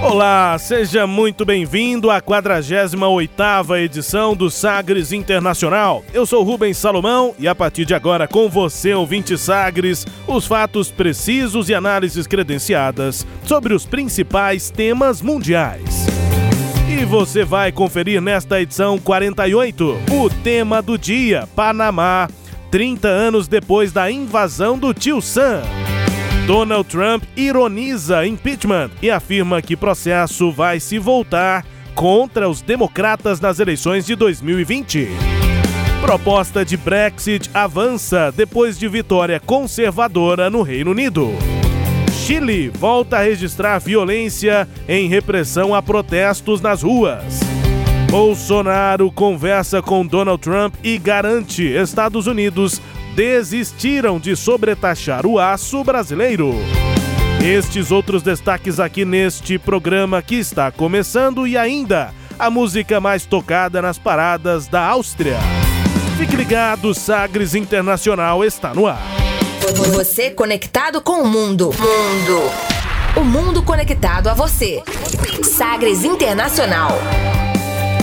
Olá, seja muito bem-vindo à 48ª edição do Sagres Internacional. Eu sou Rubens Salomão e a partir de agora com você, ouvinte Sagres, os fatos precisos e análises credenciadas sobre os principais temas mundiais. E você vai conferir nesta edição 48 o tema do dia, Panamá, 30 anos depois da invasão do Tio Sam. Donald Trump ironiza impeachment e afirma que processo vai se voltar contra os democratas nas eleições de 2020. Proposta de Brexit avança depois de vitória conservadora no Reino Unido. Chile volta a registrar violência em repressão a protestos nas ruas. Bolsonaro conversa com Donald Trump e garante Estados Unidos desistiram de sobretaxar o aço brasileiro. Estes outros destaques aqui neste programa que está começando e ainda a música mais tocada nas paradas da Áustria. Fique ligado, Sagres Internacional está no ar. Você conectado com o mundo. Mundo. O mundo conectado a você. Sagres Internacional.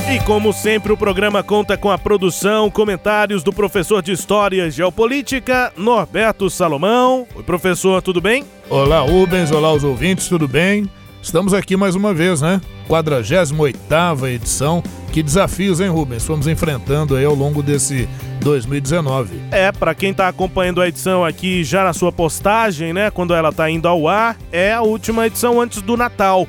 E como sempre, o programa conta com a produção, comentários do professor de História e Geopolítica, Norberto Salomão. Oi, professor, tudo bem? Olá, Rubens, olá os ouvintes, tudo bem? Estamos aqui mais uma vez, né? 48ª edição. Que desafios, hein, Rubens? Fomos enfrentando aí ao longo desse 2019. É, para quem tá acompanhando a edição aqui já na sua postagem, né, quando ela tá indo ao ar, é a última edição antes do Natal.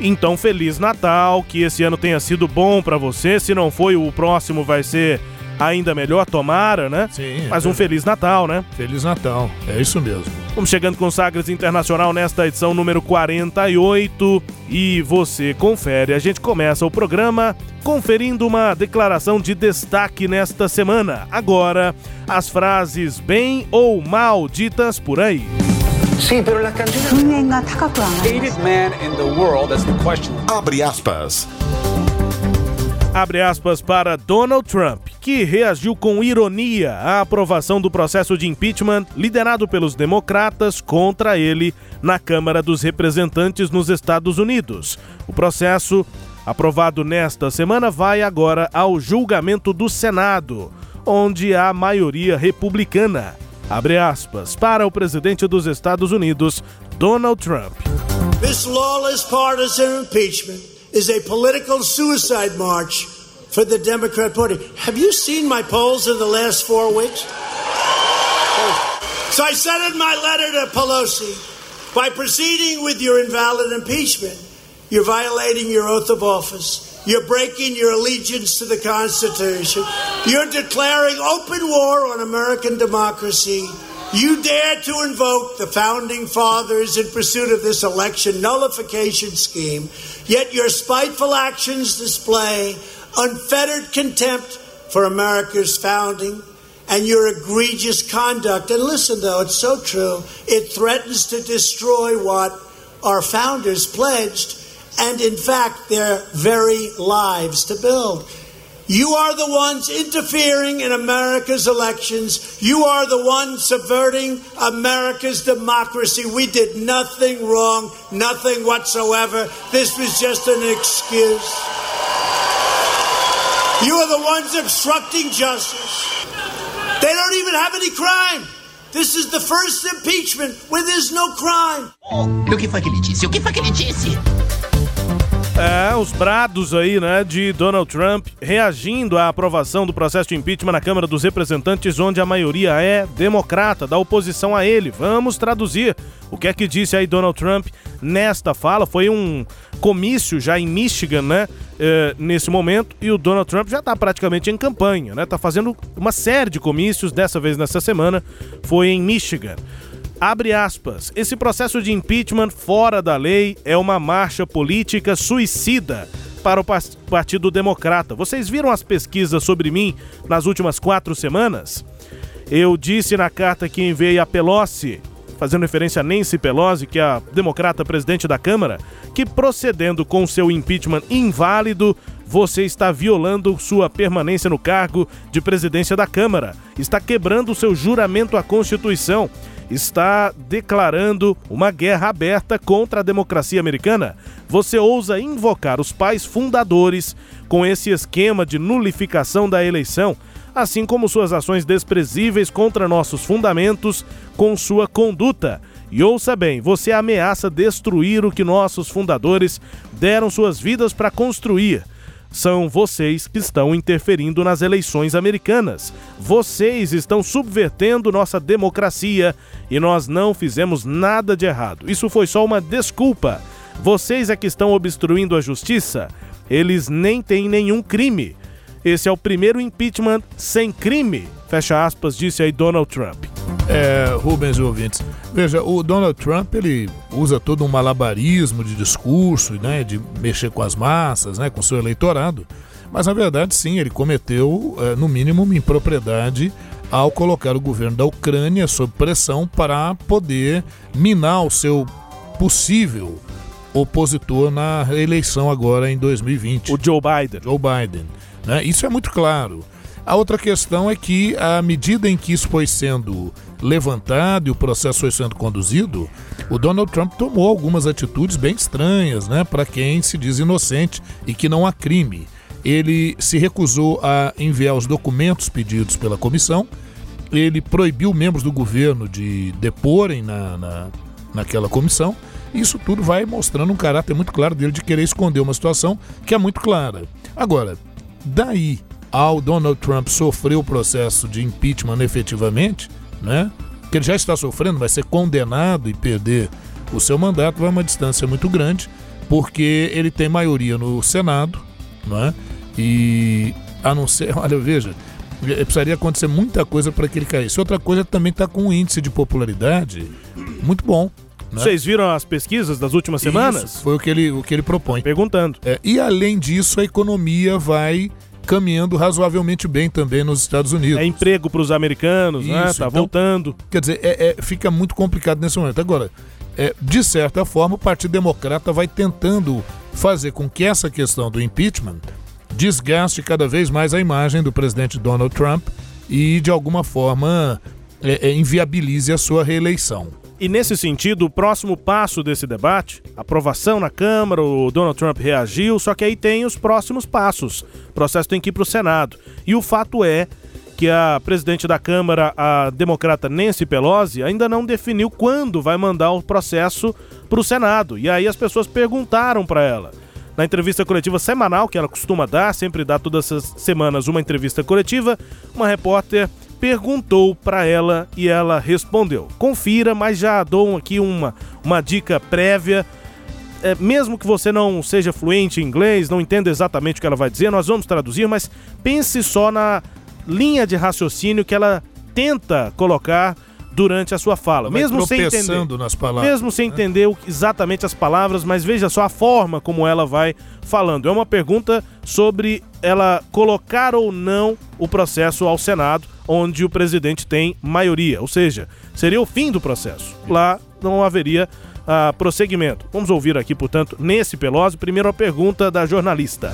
Então, Feliz Natal, que esse ano tenha sido bom para você. Se não foi, o próximo vai ser ainda melhor, tomara, né? Sim. Mas um Feliz Natal, né? Feliz Natal, é isso mesmo. Vamos chegando com Sagres Internacional nesta edição número 48 e você confere. A gente começa o programa conferindo uma declaração de destaque nesta semana. Agora, as frases bem ou mal ditas por aí. Abre aspas. Abre aspas para Donald Trump, que reagiu com ironia à aprovação do processo de impeachment liderado pelos democratas contra ele na Câmara dos Representantes nos Estados Unidos. O processo, aprovado nesta semana, vai agora ao julgamento do Senado, onde há maioria republicana. Abre aspas para o presidente dos Estados Unidos, Donald Trump. This lawless partisan impeachment is a political suicide march for the Democrat Party. Have you seen my polls in the last four weeks? So I said in my letter to Pelosi by proceeding with your invalid impeachment, you're violating your oath of office. You're breaking your allegiance to the Constitution. You're declaring open war on American democracy. You dare to invoke the founding fathers in pursuit of this election nullification scheme, yet your spiteful actions display unfettered contempt for America's founding and your egregious conduct. And listen, though, it's so true, it threatens to destroy what our founders pledged and, in fact, their very lives to build. You are the ones interfering in America's elections. You are the ones subverting America's democracy. We did nothing wrong, nothing whatsoever. This was just an excuse. You are the ones obstructing justice. They don't even have any crime. This is the first impeachment where there's no crime. O que foi que ele disse? O que foi que? É, os brados aí, né, de Donald Trump reagindo à aprovação do processo de impeachment na Câmara dos Representantes, onde a maioria é democrata, da oposição a ele. Vamos traduzir o que é que disse aí Donald Trump nesta fala. Foi um comício já em Michigan, né, é, nesse momento, e o Donald Trump já está praticamente em campanha, né, tá fazendo uma série de comícios, dessa vez nessa semana, foi em Michigan. Abre aspas. Esse processo de impeachment fora da lei é uma marcha política suicida para o Partido Democrata. Vocês viram as pesquisas sobre mim nas últimas quatro semanas? Eu disse na carta que enviei a Pelosi, fazendo referência a Nancy Pelosi, que é a democrata presidente da Câmara, que procedendo com seu impeachment inválido, você está violando sua permanência no cargo de presidência da Câmara, está quebrando seu juramento à Constituição, está declarando uma guerra aberta contra a democracia americana. Você ousa invocar os pais fundadores com esse esquema de nulificação da eleição, assim como suas ações desprezíveis contra nossos fundamentos com sua conduta. E ouça bem, você ameaça destruir o que nossos fundadores deram suas vidas para construir. São vocês que estão interferindo nas eleições americanas. Vocês estão subvertendo nossa democracia e nós não fizemos nada de errado. Isso foi só uma desculpa. Vocês é que estão obstruindo a justiça. Eles nem têm nenhum crime. Esse é o primeiro impeachment sem crime, fecha aspas, disse aí Donald Trump. É, Rubens e ouvintes, veja, o Donald Trump ele usa todo um malabarismo de discurso, né, de mexer com as massas, né, com seu eleitorado, mas na verdade sim, ele cometeu, é, no mínimo, uma impropriedade ao colocar o governo da Ucrânia sob pressão para poder minar o seu possível opositor na eleição agora em 2020. O Joe Biden. Joe Biden. Né? Isso é muito claro. A outra questão é que, à medida em que isso foi sendo levantado e o processo foi sendo conduzido, o Donald Trump tomou algumas atitudes bem estranhas, né, para quem se diz inocente e que não há crime. Ele se recusou a enviar os documentos pedidos pela comissão, ele proibiu membros do governo de deporem na, na, naquela comissão. Isso tudo vai mostrando um caráter muito claro dele de querer esconder uma situação que é muito clara. Agora, daí ao Donald Trump sofrer o processo de impeachment efetivamente, né? Que ele já está sofrendo, vai ser condenado e perder o seu mandato, vai uma distância muito grande, porque ele tem maioria no Senado, né? E a não ser, olha, veja, precisaria acontecer muita coisa para que ele caísse. Outra coisa também está com um índice de popularidade muito bom. Né? Vocês viram as pesquisas das últimas semanas? Isso, foi o que ele, o que ele propõe. Perguntando. É, e além disso, a economia vai caminhando razoavelmente bem também nos Estados Unidos. É emprego para os americanos, Isso, né? Tá então, voltando. Quer dizer, é, é, fica muito complicado nesse momento. Agora, é, de certa forma, o Partido Democrata vai tentando fazer com que essa questão do impeachment desgaste cada vez mais a imagem do presidente Donald Trump e, de alguma forma, é, é, inviabilize a sua reeleição. E nesse sentido, o próximo passo desse debate, aprovação na Câmara, o Donald Trump reagiu, só que aí tem os próximos passos. O processo tem que ir para o Senado. E o fato é que a presidente da Câmara, a democrata Nancy Pelosi, ainda não definiu quando vai mandar o processo para o Senado. E aí as pessoas perguntaram para ela. Na entrevista coletiva semanal que ela costuma dar, sempre dá todas as semanas uma entrevista coletiva, uma repórter perguntou para ela e ela respondeu. Confira, mas já dou aqui uma, uma dica prévia. É, mesmo que você não seja fluente em inglês, não entenda exatamente o que ela vai dizer, nós vamos traduzir, mas pense só na linha de raciocínio que ela tenta colocar durante a sua fala, Vai mesmo sem entender, nas palavras, mesmo sem né? entender exatamente as palavras, mas veja só a forma como ela vai falando. É uma pergunta sobre ela colocar ou não o processo ao Senado, onde o presidente tem maioria, ou seja, seria o fim do processo. Lá não haveria uh, prosseguimento. Vamos ouvir aqui, portanto, nesse Pelosi, primeiro a pergunta da jornalista.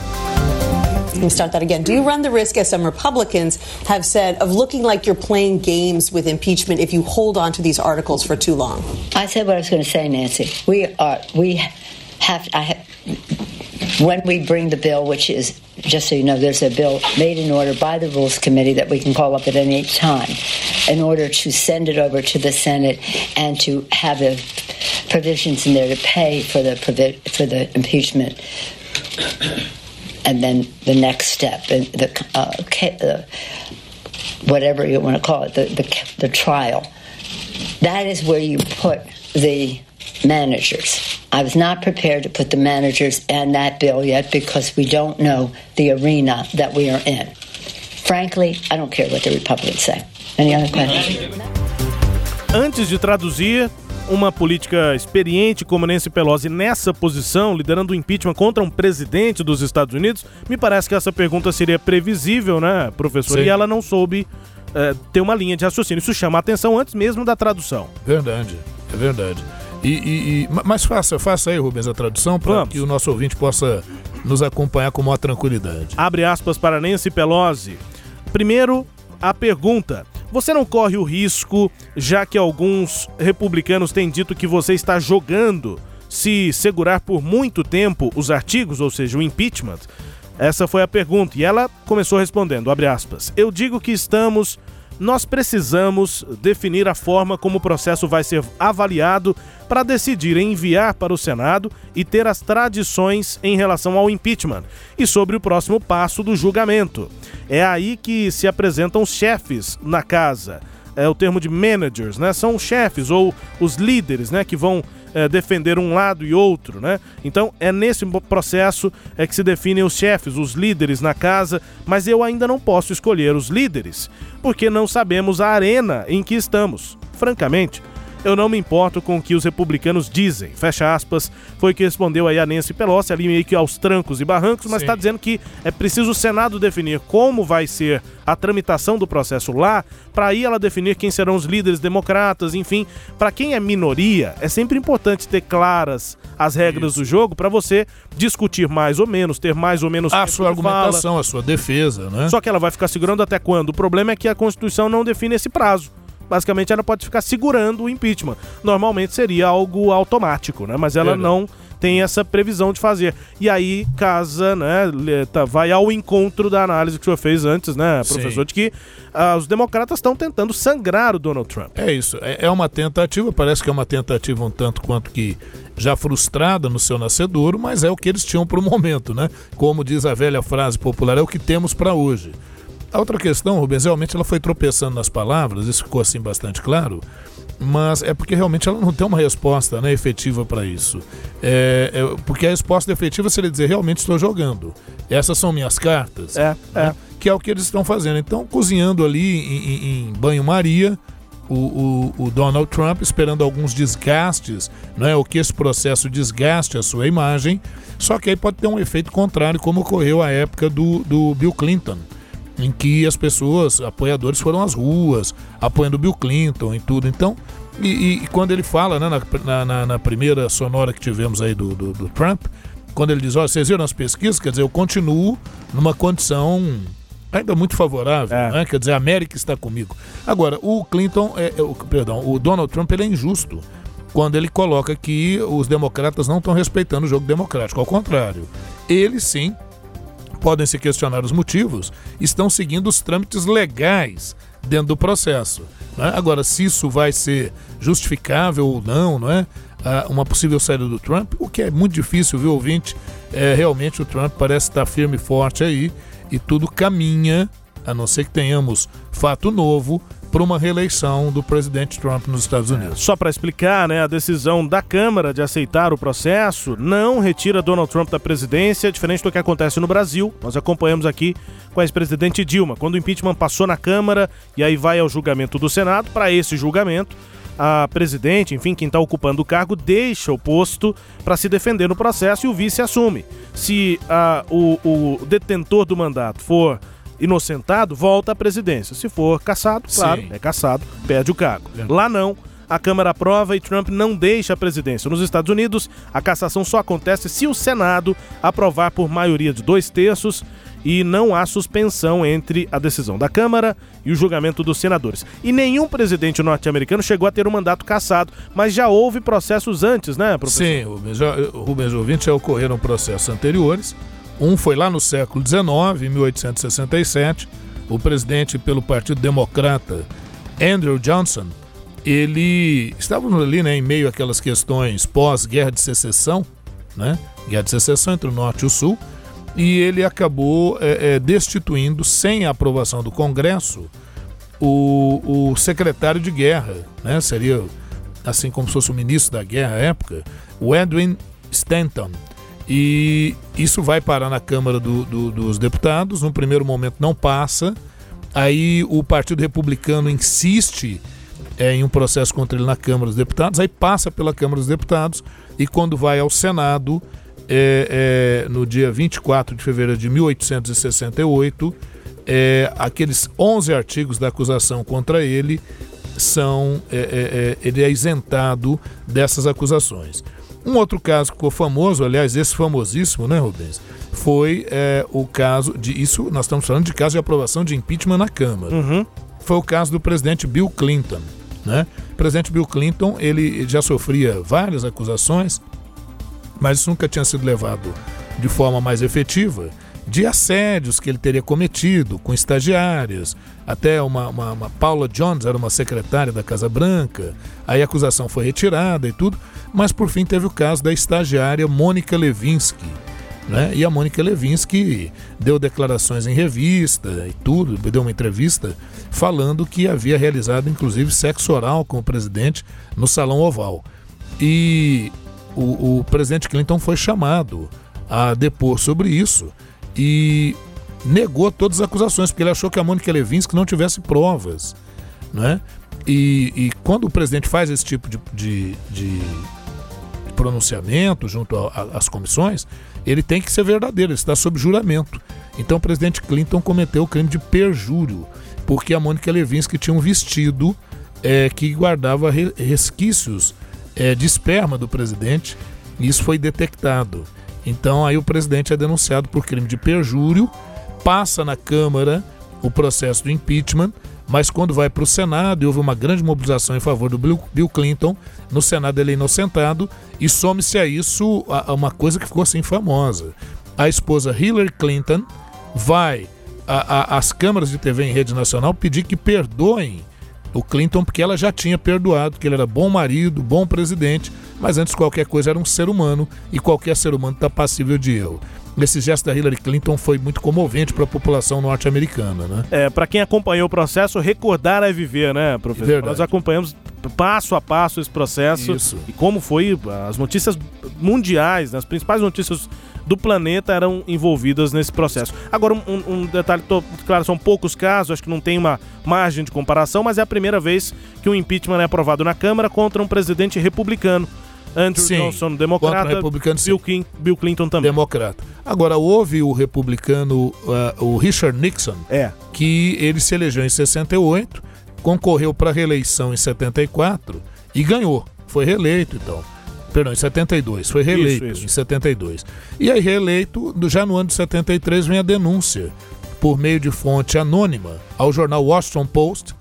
Can start that again. Do you run the risk, as some Republicans have said, of looking like you're playing games with impeachment if you hold on to these articles for too long? I said what I was going to say, Nancy. We are we have I have, when we bring the bill, which is just so you know, there's a bill made in order by the Rules Committee that we can call up at any time in order to send it over to the Senate and to have the provisions in there to pay for the for the impeachment and then the next step, and the, uh, the whatever you want to call it, the, the, the trial. That is where you put the managers. I was not prepared to put the managers and that bill yet because we don't know the arena that we are in. Frankly, I don't care what the Republicans say. Any other questions? Antes de traduzir, uma política experiente como Nancy Pelosi nessa posição, liderando o impeachment contra um presidente dos Estados Unidos, me parece que essa pergunta seria previsível, né, professor? Sim. E ela não soube é, ter uma linha de raciocínio. Isso chama a atenção antes mesmo da tradução. Verdade, é verdade. E, e, e mas faça, faça aí, Rubens, a tradução para que o nosso ouvinte possa nos acompanhar com maior tranquilidade. Abre aspas para Nancy Pelosi. Primeiro, a pergunta. Você não corre o risco, já que alguns republicanos têm dito que você está jogando, se segurar por muito tempo os artigos, ou seja, o impeachment? Essa foi a pergunta e ela começou respondendo, aspas. Eu digo que estamos nós precisamos definir a forma como o processo vai ser avaliado para decidir enviar para o Senado e ter as tradições em relação ao impeachment e sobre o próximo passo do julgamento. É aí que se apresentam os chefes na casa. É o termo de managers, né? São chefes ou os líderes, né, que vão é, defender um lado e outro, né? Então é nesse processo é que se definem os chefes, os líderes na casa, mas eu ainda não posso escolher os líderes, porque não sabemos a arena em que estamos. Francamente, eu não me importo com o que os republicanos dizem. Fecha aspas. Foi o que respondeu aí a Nancy Pelosi, ali meio que aos trancos e barrancos, mas está dizendo que é preciso o Senado definir como vai ser a tramitação do processo lá, para aí ela definir quem serão os líderes democratas, enfim. Para quem é minoria, é sempre importante ter claras as regras Isso. do jogo para você discutir mais ou menos, ter mais ou menos a sua argumentação, fala. a sua defesa, né? Só que ela vai ficar segurando até quando? O problema é que a Constituição não define esse prazo basicamente ela pode ficar segurando o impeachment. Normalmente seria algo automático, né? Mas ela é, não tem essa previsão de fazer. E aí casa, né, tá, vai ao encontro da análise que o senhor fez antes, né, professor, Sim. de que ah, os democratas estão tentando sangrar o Donald Trump. É isso, é, é uma tentativa, parece que é uma tentativa um tanto quanto que já frustrada no seu nascedouro, mas é o que eles tinham para o momento, né? Como diz a velha frase popular, é o que temos para hoje. A outra questão, Rubens, realmente ela foi tropeçando nas palavras, isso ficou assim bastante claro, mas é porque realmente ela não tem uma resposta né, efetiva para isso. É, é, porque a resposta efetiva seria dizer, realmente estou jogando. Essas são minhas cartas. É, né, é. Que é o que eles estão fazendo. Então, cozinhando ali em, em, em banho-maria, o, o, o, Donald Trump esperando alguns desgastes, né, o que esse processo desgaste a sua imagem, só que aí pode ter um efeito contrário, como ocorreu à época do, do Bill Clinton em que as pessoas, apoiadores, foram às ruas, apoiando Bill Clinton e tudo. Então, e, e quando ele fala, né, na, na, na, primeira sonora que tivemos aí do, do, do Trump, quando ele diz, olha, vocês viram as pesquisas, quer dizer, eu continuo numa condição ainda muito favorável, é. né? quer dizer, a América está comigo. Agora, o Clinton, é, é, o, perdão, o Donald Trump, ele é injusto quando ele coloca que os democratas não estão respeitando o jogo democrático. Ao contrário, ele sim podem se questionar os motivos, estão seguindo os trâmites legais dentro do processo. Né? Agora, se isso vai ser justificável ou não, não é? Ah, uma possível saída do Trump, o que é muito difícil, viu, ouvinte? É, realmente o Trump parece estar firme e forte aí e tudo caminha, a não ser que tenhamos fato novo, para uma reeleição do presidente Trump nos Estados Unidos. É, só para explicar, né, a decisão da Câmara de aceitar o processo não retira Donald Trump da presidência, diferente do que acontece no Brasil. Nós acompanhamos aqui com a ex-presidente Dilma, quando o impeachment passou na Câmara e aí vai ao julgamento do Senado. Para esse julgamento, a presidente, enfim, quem está ocupando o cargo, deixa o posto para se defender no processo e o vice assume. Se a, o, o detentor do mandato for inocentado, volta à presidência. Se for caçado, claro, Sim. é caçado, perde o cargo. É. Lá não. A Câmara aprova e Trump não deixa a presidência. Nos Estados Unidos, a cassação só acontece se o Senado aprovar por maioria de dois terços e não há suspensão entre a decisão da Câmara e o julgamento dos senadores. E nenhum presidente norte-americano chegou a ter um mandato cassado, mas já houve processos antes, né, professor? Sim, Rubens, Rubens ouvinte, já ocorreram processos anteriores um foi lá no século XIX, em 1867, o presidente pelo Partido Democrata, Andrew Johnson, ele estávamos ali né, em meio àquelas questões pós-guerra de secessão, né? Guerra de secessão entre o norte e o sul, e ele acabou é, é, destituindo, sem a aprovação do Congresso, o, o secretário de guerra, né? Seria assim como se fosse o ministro da guerra à época, o Edwin Stanton. E isso vai parar na Câmara do, do, dos Deputados. No primeiro momento não passa. Aí o Partido Republicano insiste é, em um processo contra ele na Câmara dos Deputados, aí passa pela Câmara dos Deputados e quando vai ao Senado, é, é, no dia 24 de fevereiro de 1868, é, aqueles 11 artigos da acusação contra ele são é, é, é, ele é isentado dessas acusações. Um outro caso que ficou famoso, aliás, esse famosíssimo, né, Rubens? Foi é, o caso de. Isso, nós estamos falando de caso de aprovação de impeachment na Câmara. Uhum. Foi o caso do presidente Bill Clinton. Né? O presidente Bill Clinton ele já sofria várias acusações, mas isso nunca tinha sido levado de forma mais efetiva de assédios que ele teria cometido com estagiárias. Até uma, uma, uma, Paula Jones era uma secretária da Casa Branca. Aí a acusação foi retirada e tudo. Mas por fim teve o caso da estagiária Mônica Levinsky. Né? E a Mônica Levinsky deu declarações em revista e tudo, deu uma entrevista falando que havia realizado inclusive sexo oral com o presidente no Salão Oval. E o, o presidente Clinton foi chamado a depor sobre isso e negou todas as acusações, porque ele achou que a Mônica Levinsky não tivesse provas. Né? E, e quando o presidente faz esse tipo de, de, de pronunciamento junto às comissões, ele tem que ser verdadeiro, ele está sob juramento. Então o presidente Clinton cometeu o crime de perjúrio, porque a Mônica Levinsky tinha um vestido é, que guardava resquícios é, de esperma do presidente, e isso foi detectado. Então aí o presidente é denunciado por crime de perjúrio, passa na Câmara o processo do impeachment, mas quando vai para o Senado, e houve uma grande mobilização em favor do Bill Clinton, no Senado ele é inocentado, e some-se a isso a, uma coisa que ficou assim famosa. A esposa Hillary Clinton vai às câmaras de TV em rede nacional pedir que perdoem o Clinton, porque ela já tinha perdoado, que ele era bom marido, bom presidente, mas antes qualquer coisa era um ser humano e qualquer ser humano está passível de erro. Esse gesto da Hillary Clinton foi muito comovente para a população norte-americana, né? É, para quem acompanhou o processo, recordar é viver, né, professor? Verdade. Nós acompanhamos passo a passo esse processo Isso. e como foi as notícias mundiais, né, as principais notícias do planeta eram envolvidas nesse processo. Agora, um, um detalhe, tô, claro, são poucos casos, acho que não tem uma margem de comparação, mas é a primeira vez que um impeachment é aprovado na Câmara contra um presidente republicano. Andrew sim, Johnson, democrata, republicano, Bill, King, Bill, Clinton também. Democrata. Agora, houve o republicano, uh, o Richard Nixon, é. que ele se elegeu em 68, concorreu para reeleição em 74 e ganhou. Foi reeleito, então. Perdão, em 72. Foi reeleito isso, isso. em 72. E aí, reeleito, já no ano de 73, vem a denúncia, por meio de fonte anônima, ao jornal Washington Post,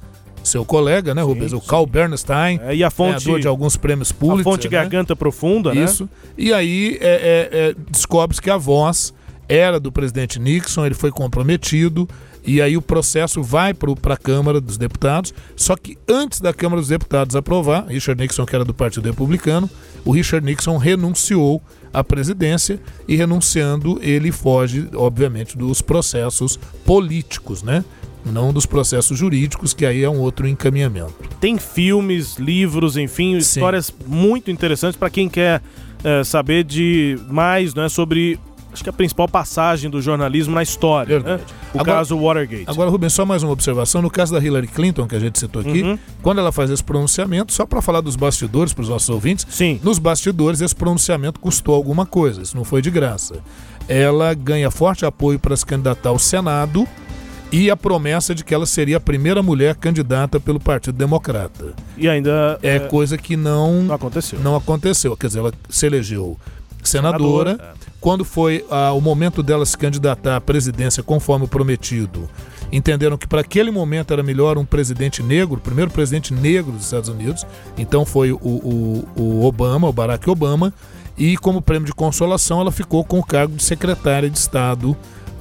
seu colega, né, Rubens? Sim, o Carl Bernstein, é, e a fonte, ganhador de alguns prêmios públicos. A fonte né? Garganta Profunda, né? Isso. E aí é, é, é, descobre-se que a voz era do presidente Nixon, ele foi comprometido, e aí o processo vai para a Câmara dos Deputados. Só que antes da Câmara dos Deputados aprovar, Richard Nixon, que era do Partido Republicano, o Richard Nixon renunciou à presidência e renunciando ele foge, obviamente, dos processos políticos, né? Não dos processos jurídicos, que aí é um outro encaminhamento. Tem filmes, livros, enfim, Sim. histórias muito interessantes para quem quer é, saber de mais né, sobre acho que a principal passagem do jornalismo na história. Né? O agora, caso Watergate. Agora, Rubens, só mais uma observação. No caso da Hillary Clinton, que a gente citou aqui, uhum. quando ela faz esse pronunciamento, só para falar dos bastidores para os nossos ouvintes, Sim. nos bastidores esse pronunciamento custou alguma coisa, isso não foi de graça. Ela ganha forte apoio para se candidatar ao Senado e a promessa de que ela seria a primeira mulher candidata pelo Partido Democrata. E ainda é, é coisa que não, não aconteceu. Não aconteceu. Quer dizer, ela se elegeu senadora. senadora é. Quando foi ah, o momento dela se candidatar à presidência, conforme o prometido, entenderam que para aquele momento era melhor um presidente negro, o primeiro presidente negro dos Estados Unidos. Então foi o, o, o Obama, o Barack Obama. E como prêmio de consolação, ela ficou com o cargo de secretária de Estado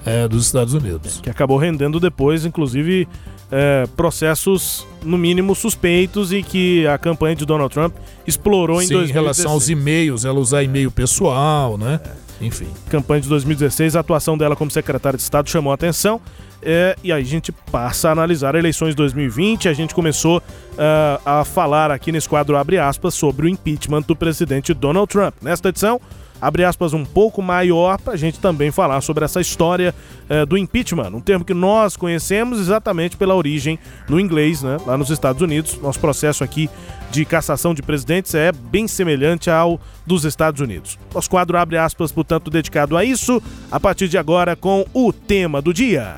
é, dos Estados Unidos. Que acabou rendendo depois, inclusive, é, processos, no mínimo, suspeitos e que a campanha de Donald Trump explorou em Sim, 2016. em relação aos e-mails, ela usar e-mail pessoal, né? Enfim. Campanha de 2016, a atuação dela como secretária de Estado chamou a atenção. É, e aí a gente passa a analisar eleições 2020. A gente começou uh, a falar aqui nesse quadro, abre aspas, sobre o impeachment do presidente Donald Trump. Nesta edição, abre aspas, um pouco maior para a gente também falar sobre essa história eh, do impeachment, um termo que nós conhecemos exatamente pela origem no inglês, né, lá nos Estados Unidos. Nosso processo aqui de cassação de presidentes é bem semelhante ao dos Estados Unidos. Nosso quadro abre aspas, portanto, dedicado a isso, a partir de agora com o tema do dia.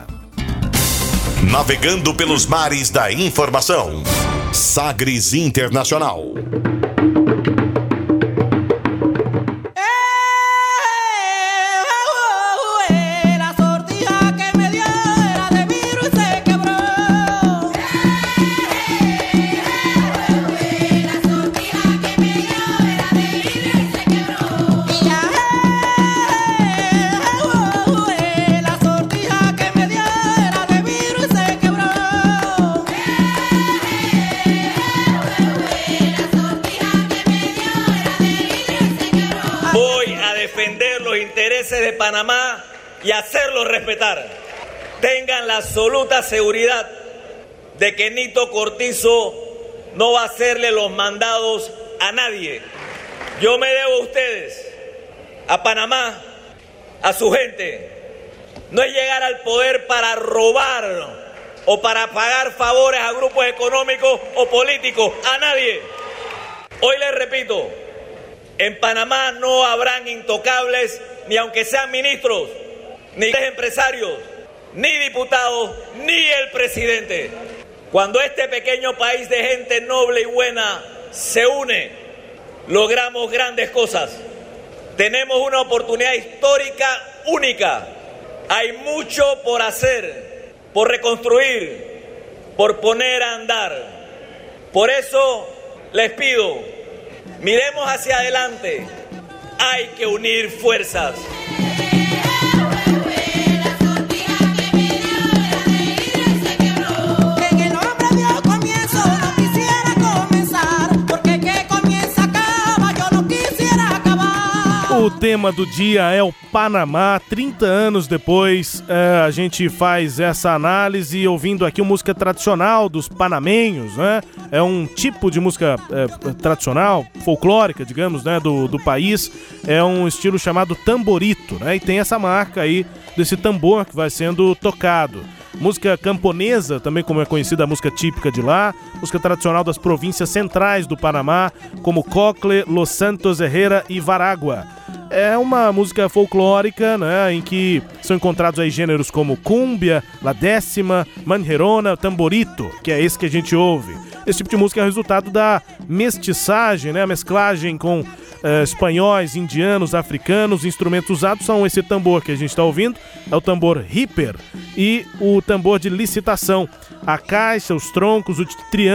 Navegando pelos mares da informação. Sagres Internacional. Panamá y hacerlo respetar. Tengan la absoluta seguridad de que Nito Cortizo no va a hacerle los mandados a nadie. Yo me debo a ustedes, a Panamá, a su gente. No es llegar al poder para robar o para pagar favores a grupos económicos o políticos, a nadie. Hoy les repito, en Panamá no habrán intocables ni aunque sean ministros, ni empresarios, ni diputados, ni el presidente. Cuando este pequeño país de gente noble y buena se une, logramos grandes cosas. Tenemos una oportunidad histórica única. Hay mucho por hacer, por reconstruir, por poner a andar. Por eso les pido, miremos hacia adelante hay que unir fuerzas. O tema do dia é o Panamá. 30 anos depois, é, a gente faz essa análise ouvindo aqui uma música tradicional dos panamenhos, né? É um tipo de música é, tradicional, folclórica, digamos, né, do, do país. É um estilo chamado tamborito, né? E tem essa marca aí desse tambor que vai sendo tocado música camponesa, também como é conhecida a música típica de lá, música tradicional das províncias centrais do Panamá, como Cocle, Los Santos Herrera e Varagua. É uma música folclórica, né, em que são encontrados aí gêneros como cumbia, la décima, manjerona, tamborito, que é esse que a gente ouve. Esse tipo de música é resultado da mestiçagem, né, a mesclagem com uh, espanhóis, indianos, africanos. Instrumentos usados são esse tambor que a gente está ouvindo, é o tambor hipper e o tambor de licitação. A caixa, os troncos, o triângulo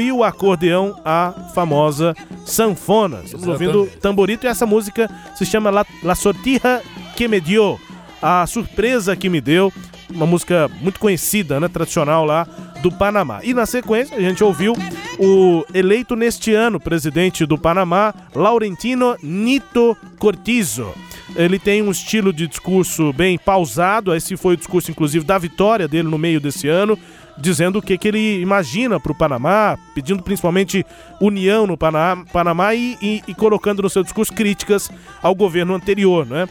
e o acordeão, a famosa sanfona. Estamos ouvindo tamborito e essa música se chama La, La Sortija que me dio. A surpresa que me deu, uma música muito conhecida, né, tradicional lá do Panamá. E na sequência, a gente ouviu o eleito neste ano presidente do Panamá, Laurentino Nito Cortizo. Ele tem um estilo de discurso bem pausado, esse foi o discurso, inclusive, da vitória dele no meio desse ano, dizendo o que, que ele imagina para o Panamá, pedindo principalmente união no Panamá, Panamá e, e, e, colocando no seu discurso críticas ao governo anterior. Né?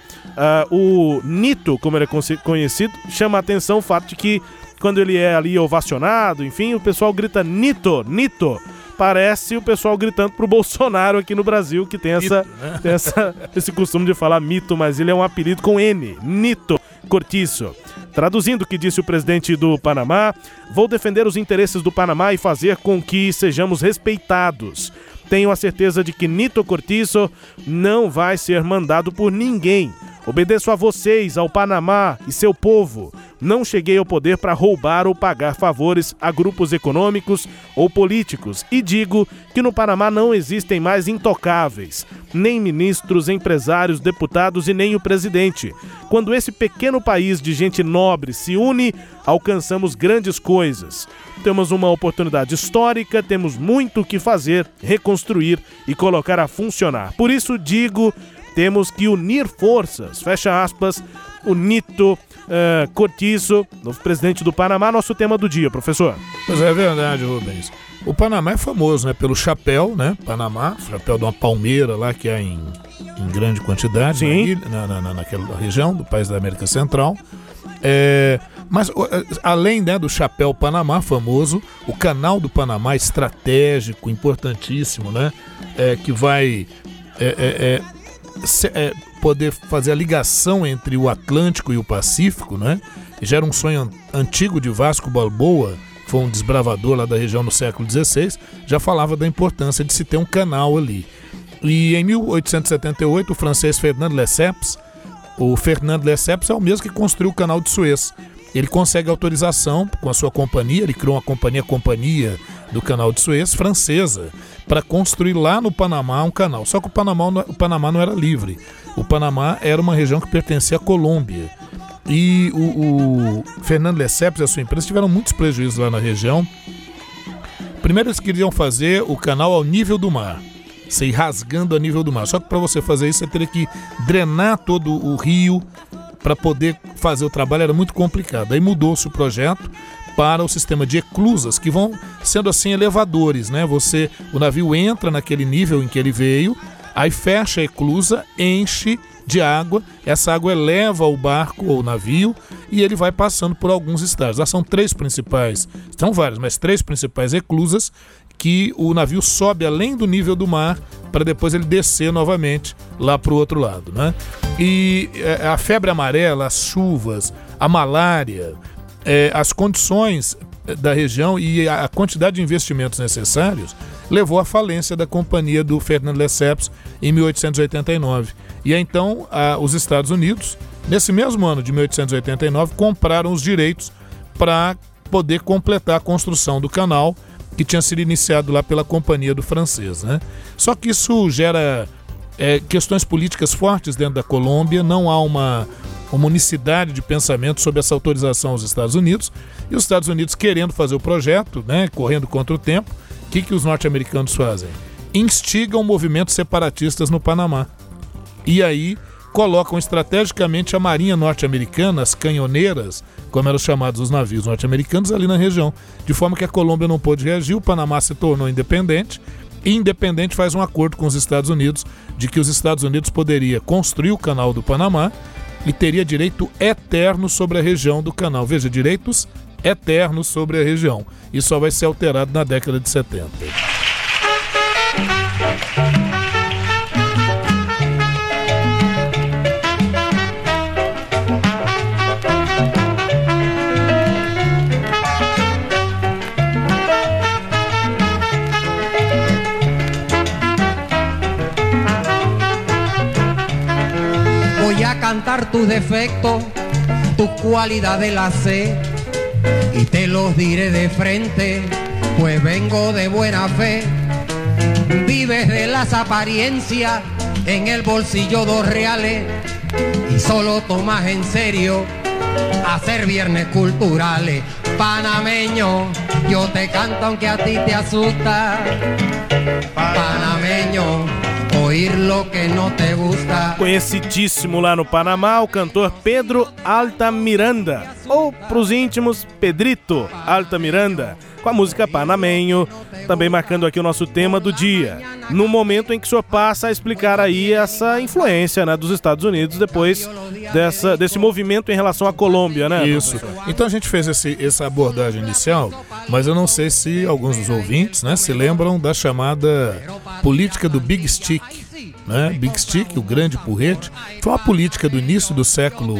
Uh, o Nito, como ele é conhecido, chama a atenção o fato de que quando ele é ali ovacionado, enfim, o pessoal grita Nito, Nito. Parece o pessoal gritando pro Bolsonaro aqui no Brasil, que tem, essa, né? tem essa, esse costume de falar mito, mas ele é um apelido com N, Nito Cortiço. Traduzindo o que disse o presidente do Panamá, vou defender os interesses do Panamá e fazer com que sejamos respeitados. Tenho a certeza de que Nito Cortiço não vai ser mandado por ninguém. Obedeço a vocês, ao Panamá e seu povo. Não cheguei ao poder para roubar ou pagar favores a grupos econômicos ou políticos. E digo que no Panamá não existem mais intocáveis, nem ministros, empresários, deputados e nem o presidente. Quando esse pequeno país de gente nobre se une, alcançamos grandes coisas. Temos uma oportunidade histórica, temos muito o que fazer, reconstruir e colocar a funcionar. Por isso digo temos que unir forças, fecha aspas, o Nito uh, Cortiço, novo presidente do Panamá, nosso tema do dia, professor. Pois é, verdade, Rubens. O Panamá é famoso, né, pelo chapéu, né? Panamá, chapéu de uma palmeira lá que é em, em grande quantidade Sim. Na, na, na, naquela região do país da América Central. É, mas além né, do chapéu Panamá famoso, o canal do Panamá estratégico, importantíssimo, né? É, que vai é, é, é, poder fazer a ligação entre o Atlântico e o Pacífico, né? Já era um sonho antigo de Vasco Balboa, foi um desbravador lá da região no século XVI, já falava da importância de se ter um canal ali. E em 1878, o francês Fernand Lesseps, o Fernand Lesseps é o mesmo que construiu o canal de Suez. Ele consegue autorização com a sua companhia, ele criou uma companhia, Companhia do Canal de Suez, francesa, para construir lá no Panamá um canal. Só que o Panamá, o Panamá não era livre. O Panamá era uma região que pertencia à Colômbia. E o, o Fernando Lesseps e a sua empresa tiveram muitos prejuízos lá na região. Primeiro eles queriam fazer o canal ao nível do mar, se rasgando a nível do mar. Só que para você fazer isso, você teria que drenar todo o rio para poder fazer o trabalho, era muito complicado. Aí mudou-se o projeto para o sistema de eclusas, que vão sendo assim elevadores, né? Você, o navio entra naquele nível em que ele veio, aí fecha a eclusa, enche de água, essa água eleva o barco ou o navio e ele vai passando por alguns estágios. Lá são três principais, são várias, mas três principais eclusas que o navio sobe além do nível do mar para depois ele descer novamente lá para o outro lado, né? E é, a febre amarela, as chuvas, a malária, é, as condições da região e a quantidade de investimentos necessários levou à falência da companhia do Fernando Lesseps em 1889. E então a, os Estados Unidos, nesse mesmo ano de 1889, compraram os direitos para poder completar a construção do canal que tinha sido iniciado lá pela companhia do francês. Né? Só que isso gera é, questões políticas fortes dentro da Colômbia, não há uma, uma unicidade de pensamento sobre essa autorização aos Estados Unidos, e os Estados Unidos querendo fazer o projeto, né, correndo contra o tempo, o que, que os norte-americanos fazem? Instigam movimentos separatistas no Panamá. E aí colocam estrategicamente a marinha norte-americana, as canhoneiras, como eram chamados os navios norte-americanos, ali na região. De forma que a Colômbia não pôde reagir, o Panamá se tornou independente, e independente faz um acordo com os Estados Unidos de que os Estados Unidos poderia construir o canal do Panamá e teria direito eterno sobre a região do canal. Veja, direitos eternos sobre a região. Isso só vai ser alterado na década de 70. Tus defectos, tus cualidades las sé y te los diré de frente, pues vengo de buena fe. Vives de las apariencias, en el bolsillo dos reales y solo tomas en serio hacer viernes culturales. Panameño, yo te canto aunque a ti te asusta. Panameño, Conhecidíssimo lá no Panamá, o cantor Pedro Altamiranda, ou pros íntimos, Pedrito Altamiranda, com a música Panamenho, também marcando aqui o nosso tema do dia. No momento em que o senhor passa a explicar aí essa influência né, dos Estados Unidos depois dessa, desse movimento em relação à Colômbia, né? Isso. Então a gente fez esse, essa abordagem inicial, mas eu não sei se alguns dos ouvintes né, se lembram da chamada política do Big Stick. Né? Big Stick, o grande porrete, foi uma política do início do século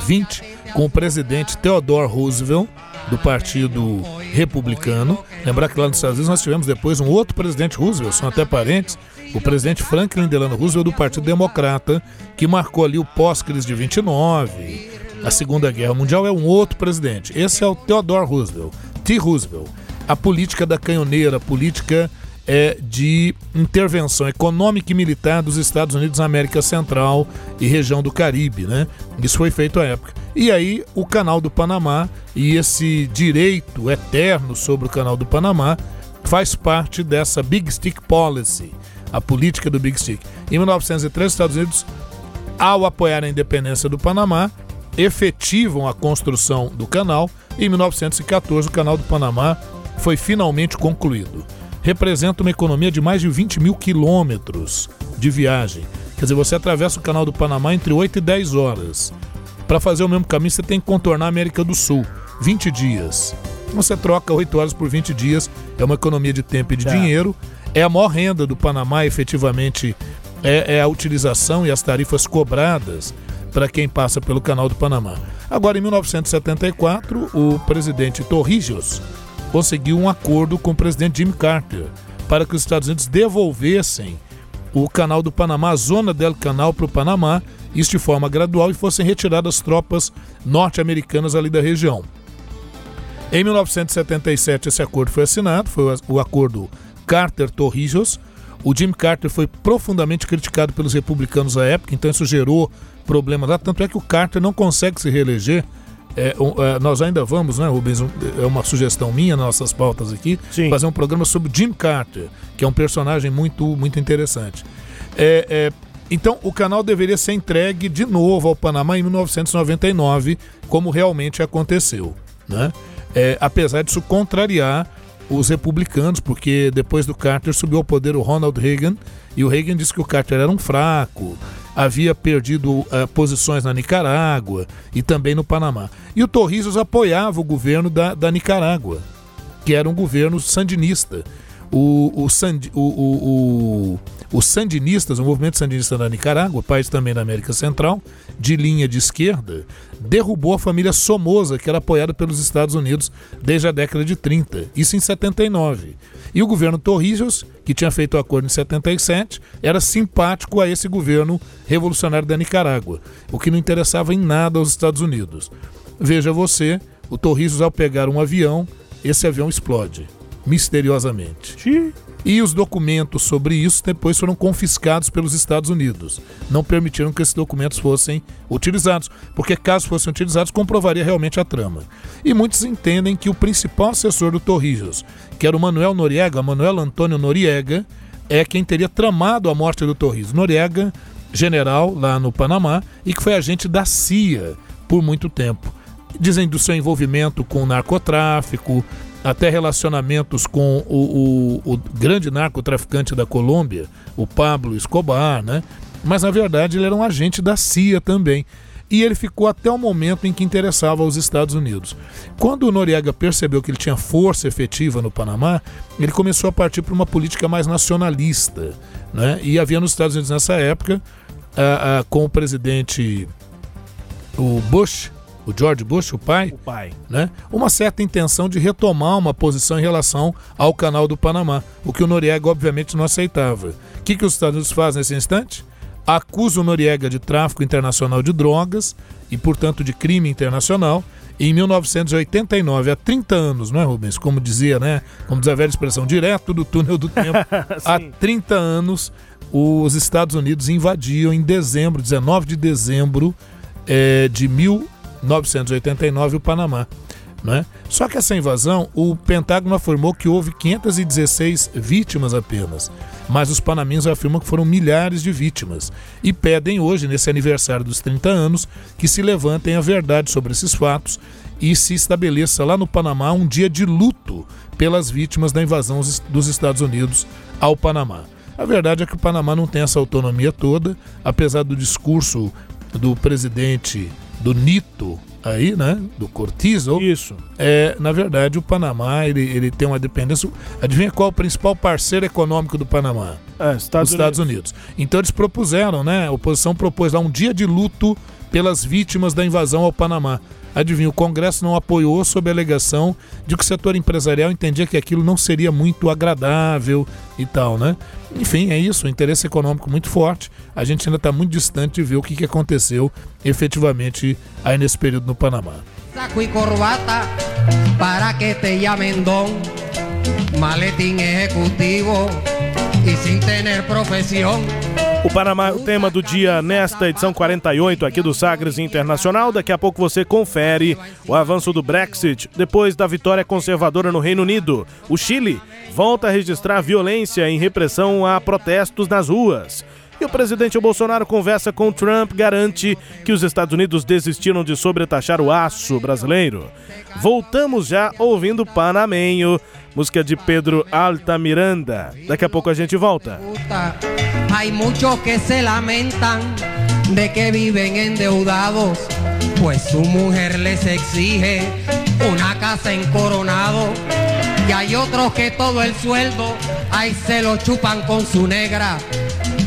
XX com o presidente Theodore Roosevelt, do Partido Republicano. Lembrar que lá nos Estados Unidos nós tivemos depois um outro presidente Roosevelt, são até parentes, o presidente Franklin Delano Roosevelt do Partido Democrata, que marcou ali o pós-crise de 29, a Segunda Guerra Mundial, é um outro presidente. Esse é o Theodore Roosevelt, T. Roosevelt. A política da canhoneira, a política é, de intervenção econômica e militar dos Estados Unidos na América Central e região do Caribe, né? Isso foi feito à época. E aí o Canal do Panamá e esse direito eterno sobre o Canal do Panamá faz parte dessa Big Stick Policy, a política do Big Stick. Em 1903, os Estados Unidos, ao apoiar a independência do Panamá, efetivam a construção do canal. Em 1914, o Canal do Panamá foi finalmente concluído. Representa uma economia de mais de 20 mil quilômetros de viagem. Quer dizer, você atravessa o Canal do Panamá entre 8 e 10 horas. Para fazer o mesmo caminho, você tem que contornar a América do Sul. 20 dias. Você troca 8 horas por 20 dias, é uma economia de tempo e de É. dinheiro. É a maior renda do Panamá, efetivamente, é, é a utilização e as tarifas cobradas para quem passa pelo Canal do Panamá. Agora, em 1974, o presidente Torrijos conseguiu um acordo com o presidente Jimmy Carter para que os Estados Unidos devolvessem o Canal do Panamá, a zona del Canal para o Panamá, isso de forma gradual e fossem retiradas tropas norte-americanas ali da região. Em 1977, esse acordo foi assinado, foi o acordo Carter-Torrijos. O Jimmy Carter foi profundamente criticado pelos republicanos à época, então isso gerou problemas lá. Tanto é que o Carter não consegue se reeleger. É, é, nós ainda vamos, né, Rubens? É uma sugestão minha nas nossas pautas aqui, fazer um programa sobre Jim Carter, que é um personagem muito, muito interessante. É, é, então, o canal deveria ser entregue de novo ao Panamá em 1999, como realmente aconteceu. Né? É, apesar disso contrariar os republicanos, porque depois do Carter subiu ao poder o Ronald Reagan, e o Reagan disse que o Carter era um fraco, havia perdido eh, posições na Nicarágua e também no Panamá. E o Torrijos apoiava o governo da, da Nicarágua, que era um governo sandinista. O, o, sand, o, o, o, os sandinistas, o movimento sandinista da Nicarágua, país também da América Central, de linha de esquerda, derrubou a família Somoza, que era apoiada pelos Estados Unidos desde a década de 30, isso em 79. E o governo Torrijos, que tinha feito o acordo em 77, era simpático a esse governo revolucionário da Nicarágua, o que não interessava em nada aos Estados Unidos. Veja você, o Torrijos, ao pegar um avião, esse avião explode, misteriosamente. E os documentos sobre isso depois foram confiscados pelos Estados Unidos. Não permitiram que esses documentos fossem utilizados, porque caso fossem utilizados, comprovaria realmente a trama. E muitos entendem que o principal assessor do Torrijos, que era o Manuel Noriega, Manuel Antônio Noriega, é quem teria tramado a morte do Torrijos. Noriega, general lá no Panamá, e que foi agente da CIA por muito tempo. Dizem do seu envolvimento com narcotráfico, até relacionamentos com o, o, o grande narcotraficante da Colômbia, o Pablo Escobar, né? Mas na verdade ele era um agente da CIA também. E ele ficou até o momento em que interessava aos Estados Unidos. Quando o Noriega percebeu que ele tinha força efetiva no Panamá, ele começou a partir para uma política mais nacionalista. Né? E havia nos Estados Unidos nessa época, ah, ah, com o presidente o Bush, o George Bush, o pai, O pai. né, uma certa intenção de retomar uma posição em relação ao canal do Panamá, o que o Noriega obviamente não aceitava. O que, que os Estados Unidos fazem nesse instante? Acusa o Noriega de tráfico internacional de drogas e, portanto, de crime internacional. E em 1989, há 30 anos, não é, Rubens? Como dizia, né? Como diz a velha expressão, direto do túnel do tempo. há 30 anos, os Estados Unidos invadiam em dezembro, 19 de dezembro eh, de 1989, o Panamá. Né? Só que essa invasão, o Pentágono afirmou que houve 516 vítimas apenas, mas os panaminhos afirmam que foram milhares de vítimas e pedem hoje, nesse aniversário dos 30 anos, que se levantem a verdade sobre esses fatos e se estabeleça lá no Panamá um dia de luto pelas vítimas da invasão dos Estados Unidos ao Panamá. A verdade é que o Panamá não tem essa autonomia toda, apesar do discurso do presidente do Nito aí, né, do Cortizo. Isso. É, na verdade, o Panamá ele, ele tem uma dependência. Adivinha qual o principal parceiro econômico do Panamá? É, Estados Os Estados Unidos. Então eles propuseram, né? A oposição propôs lá um dia de luto pelas vítimas da invasão ao Panamá. Adivinha, o Congresso não apoiou sob a alegação de que o setor empresarial entendia que aquilo não seria muito agradável e tal, né? Enfim, é isso, um interesse econômico muito forte. A gente ainda está muito distante de ver o que, que aconteceu efetivamente aí nesse período no Panamá. Saco y corbata para que te don, y sin tener profesión. O Panamá, o tema do dia nesta edição 48 aqui do Sagres Internacional. Daqui a pouco você confere o avanço do Brexit depois da vitória conservadora no Reino Unido. O Chile volta a registrar violência em repressão a protestos nas ruas. E o presidente Bolsonaro conversa com Trump, garante que os Estados Unidos desistiram de sobretaxar o aço brasileiro. Voltamos já ouvindo Panamenho, música de Pedro Altamiranda. Daqui a pouco a gente volta. Hay muchos que se lamentan de que viven endeudados, pues su mujer les exige una casa en Coronado. Y hay otros que todo el sueldo, ahí se lo chupan con su negra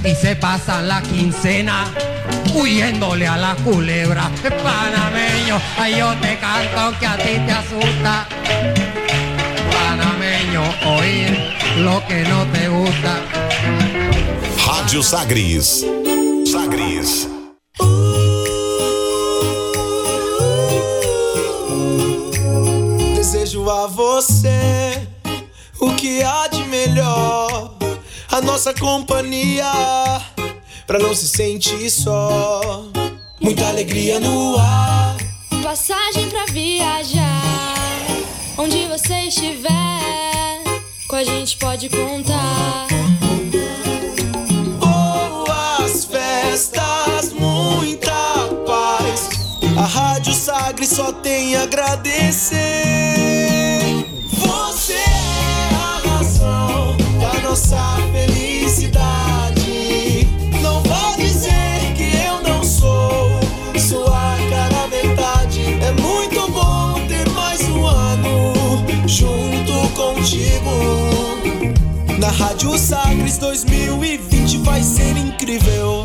y se pasan la quincena huyéndole a la culebra. Panameño, ay yo te canto que a ti te asusta. Panameño, oír lo que no te gusta. Rádio Sagres. Sagres. Desejo a você o que há de melhor, a nossa companhia, pra não se sentir só. Muita alegria no ar. Passagem pra viajar. Onde você estiver, com a gente pode contar. Rádio Sagre só tem a agradecer. Você é a razão da nossa felicidade. Não vá dizer que eu não sou sua cara metade. É muito bom ter mais um ano junto contigo. Na Rádio Sagres 2020 vai ser incrível.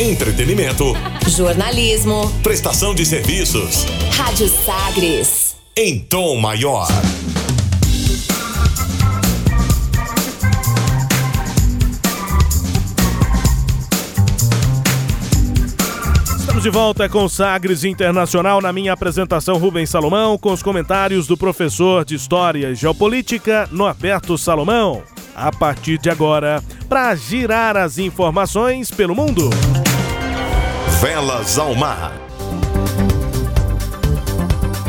Entretenimento. Jornalismo. Prestação de serviços. Rádio Sagres. Em tom maior. Estamos de volta com Sagres Internacional na minha apresentação Rubens Salomão, com os comentários do professor de História e Geopolítica Norberto Salomão. A partir de agora, para girar as informações pelo mundo. Velas ao mar.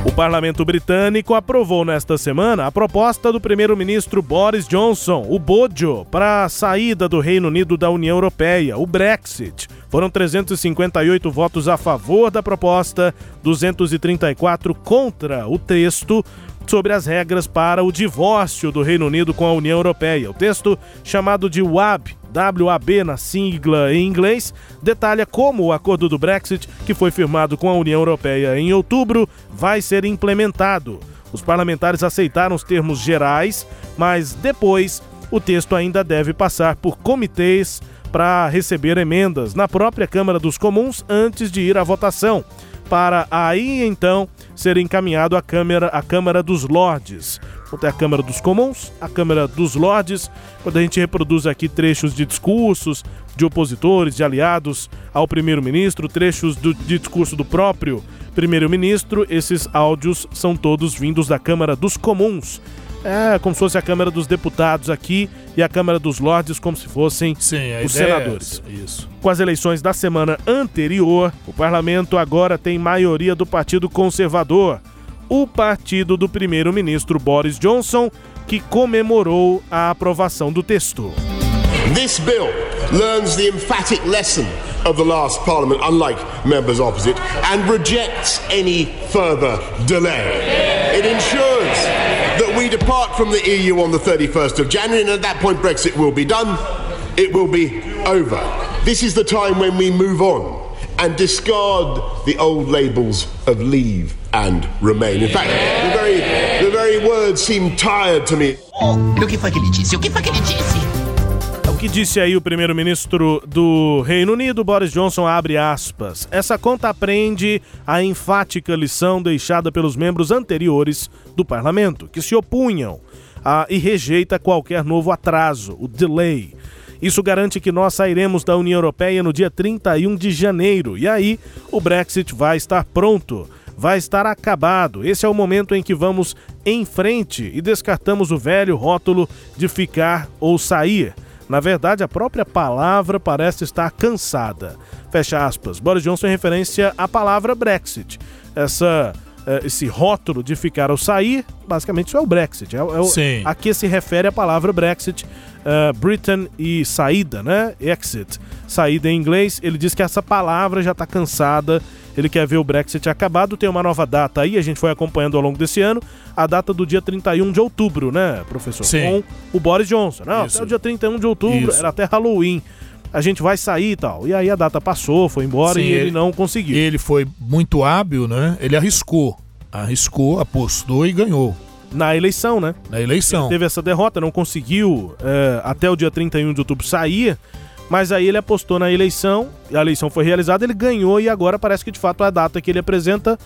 O parlamento britânico aprovou nesta semana a proposta do primeiro-ministro Boris Johnson, o Bojo, para a saída do Reino Unido da União Europeia, o Brexit. Foram 358 votos a favor da proposta, 234 contra o texto sobre as regras para o divórcio do Reino Unido com a União Europeia. O texto, chamado de WAB, WAB na sigla em inglês, detalha como o acordo do Brexit, que foi firmado com a União Europeia em outubro, vai ser implementado. Os parlamentares aceitaram os termos gerais, mas depois o texto ainda deve passar por comitês para receber emendas na própria Câmara dos Comuns antes de ir à votação, para aí então ser encaminhado à Câmara, à Câmara dos Lordes. Então tem a Câmara dos Comuns, a Câmara dos Lordes, quando a gente reproduz aqui trechos de discursos de opositores, de aliados ao primeiro-ministro, trechos do, de discurso do próprio primeiro-ministro, esses áudios são todos vindos da Câmara dos Comuns. É como se fosse a Câmara dos Deputados aqui e a Câmara dos Lordes como se fossem Sim, a os ideia é senadores. essa, isso. Com as eleições da semana anterior, o parlamento agora tem maioria do Partido Conservador, o partido do primeiro-ministro Boris Johnson, que comemorou a aprovação do texto. This bill learns the emphatic lesson of the last parliament, unlike members opposite, and rejects any further delay. It ensures we depart from the EU on the 31st of January, and at that point, Brexit will be done. It will be over. This is the time when we move on and discard the old labels of leave and remain. In fact, the very, the very words seem tired to me. O que foi que ele disse? O que foi que ele disse? O que disse aí o primeiro-ministro do Reino Unido, Boris Johnson, abre aspas. Essa conta aprende a enfática lição deixada pelos membros anteriores do parlamento, que se opunham a, e rejeita qualquer novo atraso, o delay. Isso garante que nós sairemos da União Europeia no dia 31 de janeiro e aí o Brexit vai estar pronto, vai estar acabado. Esse é o momento em que vamos em frente e descartamos o velho rótulo de ficar ou sair. Na verdade, a própria palavra parece estar cansada. Fecha aspas. Boris Johnson em referência à palavra Brexit. Essa eh, esse rótulo de ficar ou sair, basicamente isso é o Brexit. É, é o, Sim. a que se refere a palavra Brexit, uh, Britain e saída, né? Exit, saída em inglês. Ele diz que essa palavra já está cansada. Ele quer ver o Brexit acabado. Tem uma nova data aí, a gente foi acompanhando ao longo desse ano. A data do dia 31 de outubro, né, professor? Sim. Com o Boris Johnson. Não, Isso. até o dia 31 de outubro, Isso. era até Halloween. A gente vai sair e tal. E aí a data passou, foi embora Sim, e ele, ele- não conseguiu. Ele foi muito hábil, né? Ele arriscou. Arriscou, apostou e ganhou. Na eleição, né? Na eleição. Ele teve essa derrota, não conseguiu é, até o dia 31 de outubro sair, mas aí ele apostou na eleição, a eleição foi realizada, ele ganhou e agora parece que de fato a data que ele apresenta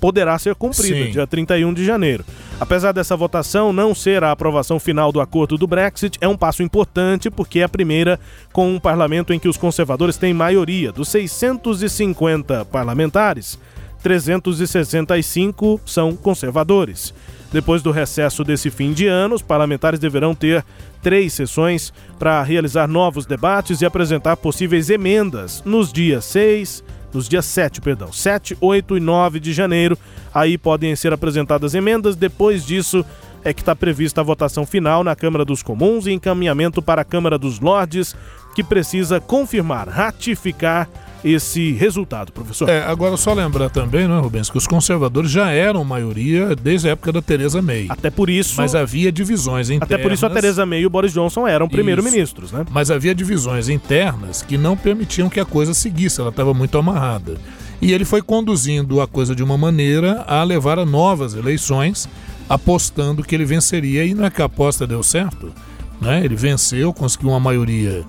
poderá ser cumprida, Sim. dia 31 de janeiro. Apesar dessa votação não ser a aprovação final do acordo do Brexit, é um passo importante porque é a primeira com um parlamento em que os conservadores têm maioria. Dos 650 parlamentares, 365 são conservadores. Depois do recesso desse fim de ano, os parlamentares deverão ter três sessões para realizar novos debates e apresentar possíveis emendas nos dias 6, nos dias 7, perdão, 7, 8 e 9 de janeiro. Aí podem ser apresentadas emendas. Depois disso é que está prevista a votação final na Câmara dos Comuns e encaminhamento para a Câmara dos Lordes, que precisa confirmar, ratificar esse resultado, professor. É, agora só lembrar também, né, Rubens, que os conservadores já eram maioria desde a época da Teresa May. Até por isso. Mas havia divisões internas. Até por isso a Teresa May e o Boris Johnson eram primeiro-ministros, né? Mas havia divisões internas que não permitiam que a coisa seguisse, ela estava muito amarrada. E ele foi conduzindo a coisa de uma maneira a levar a novas eleições, apostando que ele venceria, e não é que a aposta deu certo. Né? Ele venceu, conseguiu uma maioria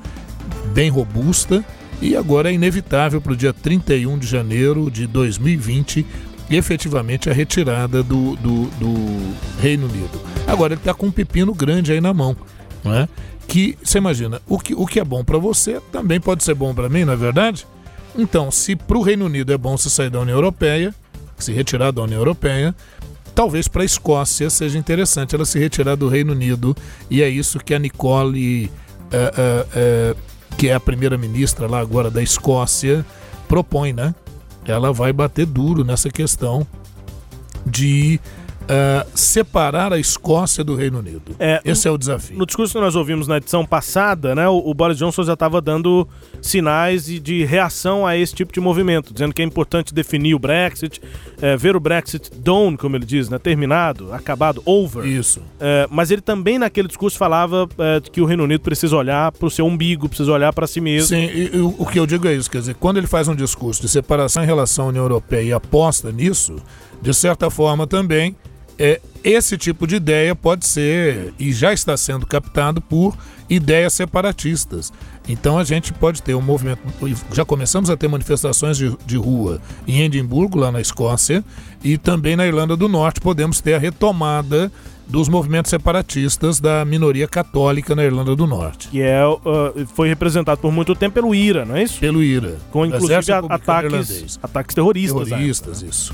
bem robusta, e agora é inevitável para o dia 31 de janeiro de 2020 efetivamente a retirada do, do, do Reino Unido. Agora ele está com um pepino grande aí na mão, não é? Que você imagina, o que, o que é bom para você também pode ser bom para mim, não é verdade? Então, se para o Reino Unido é bom se sair da União Europeia, se retirar da União Europeia, talvez para a Escócia seja interessante ela se retirar do Reino Unido e é isso que a Nicole, eh, eh, eh, que é a primeira-ministra lá agora da Escócia, propõe, né? Ela vai bater duro nessa questão de eh, separar a Escócia do Reino Unido. É, Esse é o desafio. No discurso que nós ouvimos na edição passada, né, o, o Boris Johnson já estava dando sinais de, de reação a esse tipo de movimento, dizendo que é importante definir o Brexit, é, ver o Brexit done, como ele diz, né, terminado, acabado, over. Isso. É, mas ele também naquele discurso falava que o Reino Unido precisa olhar para o seu umbigo, precisa olhar para si mesmo. Sim, e, e o o que eu digo é isso, quer dizer, quando ele faz um discurso de separação em relação à União Europeia e aposta nisso, de certa forma também, é, esse tipo de ideia pode ser e já está sendo captado por ideias separatistas. Então a gente pode ter um movimento. Já começamos a ter manifestações de, de rua em Edimburgo, lá na Escócia, e também na Irlanda do Norte podemos ter a retomada dos movimentos separatistas da minoria católica na Irlanda do Norte. Que é, uh, foi representado por muito tempo pelo IRA, não é isso? Pelo IRA. Com inclusive ataques, ataques terroristas. né? Terroristas, isso.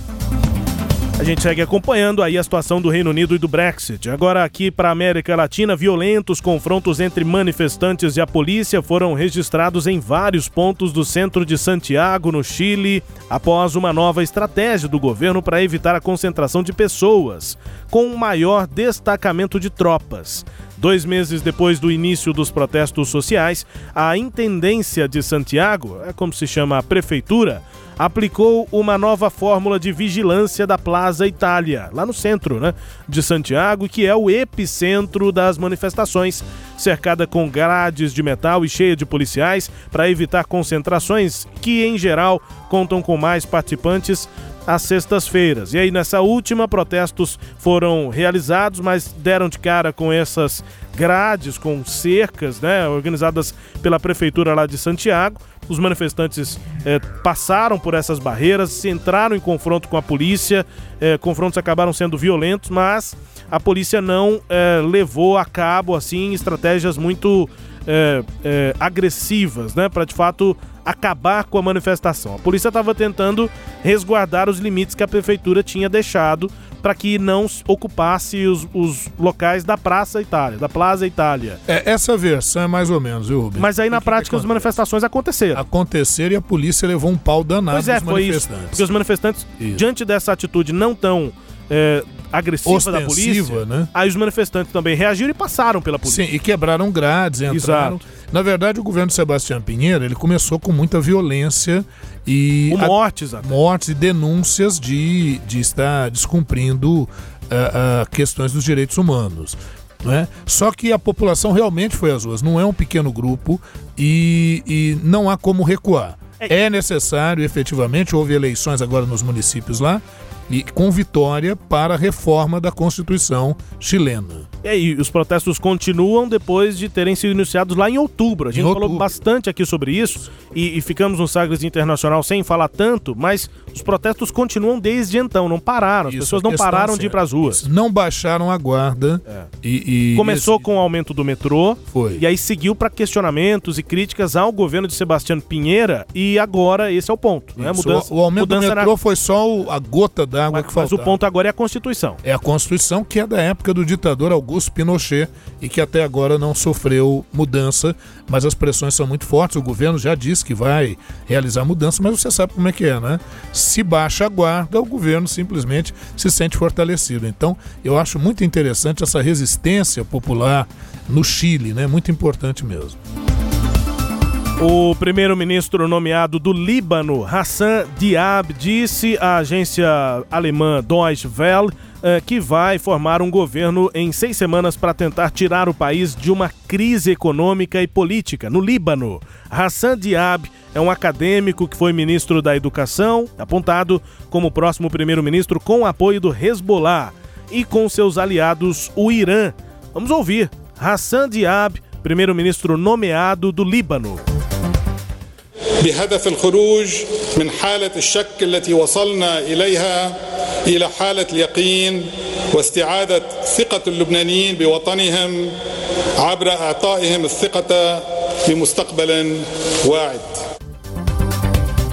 A gente segue acompanhando aí a situação do Reino Unido e do Brexit. Agora aqui para a América Latina, violentos confrontos entre manifestantes e a polícia foram registrados em vários pontos do centro de Santiago, no Chile, após uma nova estratégia do governo para evitar a concentração de pessoas, com um maior destacamento de tropas. Dois meses depois do início dos protestos sociais, a Intendência de Santiago, é como se chama a prefeitura, aplicou uma nova fórmula de vigilância da Plaza Itália, lá no centro né, de Santiago, que é o epicentro das manifestações, cercada com grades de metal e cheia de policiais para evitar concentrações que, em geral, contam com mais participantes às sextas-feiras. E aí, nessa última, protestos foram realizados, mas deram de cara com essas grades, com cercas, né, organizadas pela prefeitura lá de Santiago. Os manifestantes eh, passaram por essas barreiras, entraram em confronto com a polícia, eh, confrontos acabaram sendo violentos, mas a polícia não eh, levou a cabo assim estratégias muito é, é, agressivas, né, para de fato acabar com a manifestação. A polícia estava tentando resguardar os limites que a prefeitura tinha deixado para que não ocupasse os, os, locais da Praça Itália, da Plaza Itália. É, essa versão é mais ou menos, viu, Rubens? Mas aí na prática as manifestações aconteceram. Aconteceram e a polícia levou um pau danado pois é, dos foi isso. Porque os manifestantes, isso. diante dessa atitude não tão é, agressiva Ostensiva, da polícia, né? aí os manifestantes também reagiram e passaram pela polícia. Sim, e quebraram grades, entraram. Exato. Na verdade, o governo Sebastião Pinheiro, ele começou com muita violência e... Com mortes até. Mortes e denúncias de, de estar descumprindo uh, uh, questões dos direitos humanos. Né? Só que a população realmente foi às ruas, não é um pequeno grupo e, e não há como recuar. É necessário, efetivamente, houve eleições agora nos municípios lá, e com vitória para a reforma da Constituição chilena. E aí, os protestos continuam depois de terem sido iniciados lá em outubro. A gente falou bastante aqui sobre isso e, e, ficamos no Sagres Internacional sem falar tanto, mas os protestos continuam desde então, não pararam. As Isso, pessoas não pararam de ir para as ruas. Não baixaram a guarda. É. E, e, Começou esse... com o aumento do metrô. Foi. E aí seguiu para questionamentos e críticas ao governo de Sebastião Pinheira e agora esse é o ponto. Né? Mudança, o, o aumento do metrô na... foi só a gota d'água que faltava. Mas o ponto agora é a Constituição. É a Constituição que é da época do ditador Augusto Pinochet e que até agora não sofreu mudança, mas as pressões são muito fortes. O governo já disse que vai realizar mudança, mas você sabe como é que é, né? Se baixa a guarda, o governo simplesmente se sente fortalecido. Então, eu acho muito interessante essa resistência popular no Chile, né? Muito importante mesmo. O primeiro-ministro nomeado do Líbano, Hassan Diab, disse à agência alemã Deutsche Welle eh, que vai formar um governo em seis semanas para tentar tirar o país de uma crise econômica e política no Líbano. Hassan Diab é um acadêmico que foi ministro da Educação, apontado como próximo primeiro-ministro com apoio do Hezbollah e com seus aliados, o Irã. Vamos ouvir Hassan Diab, primeiro-ministro nomeado do Líbano. بهدف الخروج من حالة الشك التي وصلنا إليها إلى حالة اليقين واستعادة ثقة اللبنانيين بوطنهم عبر إعطائهم الثقة بمستقبل واعد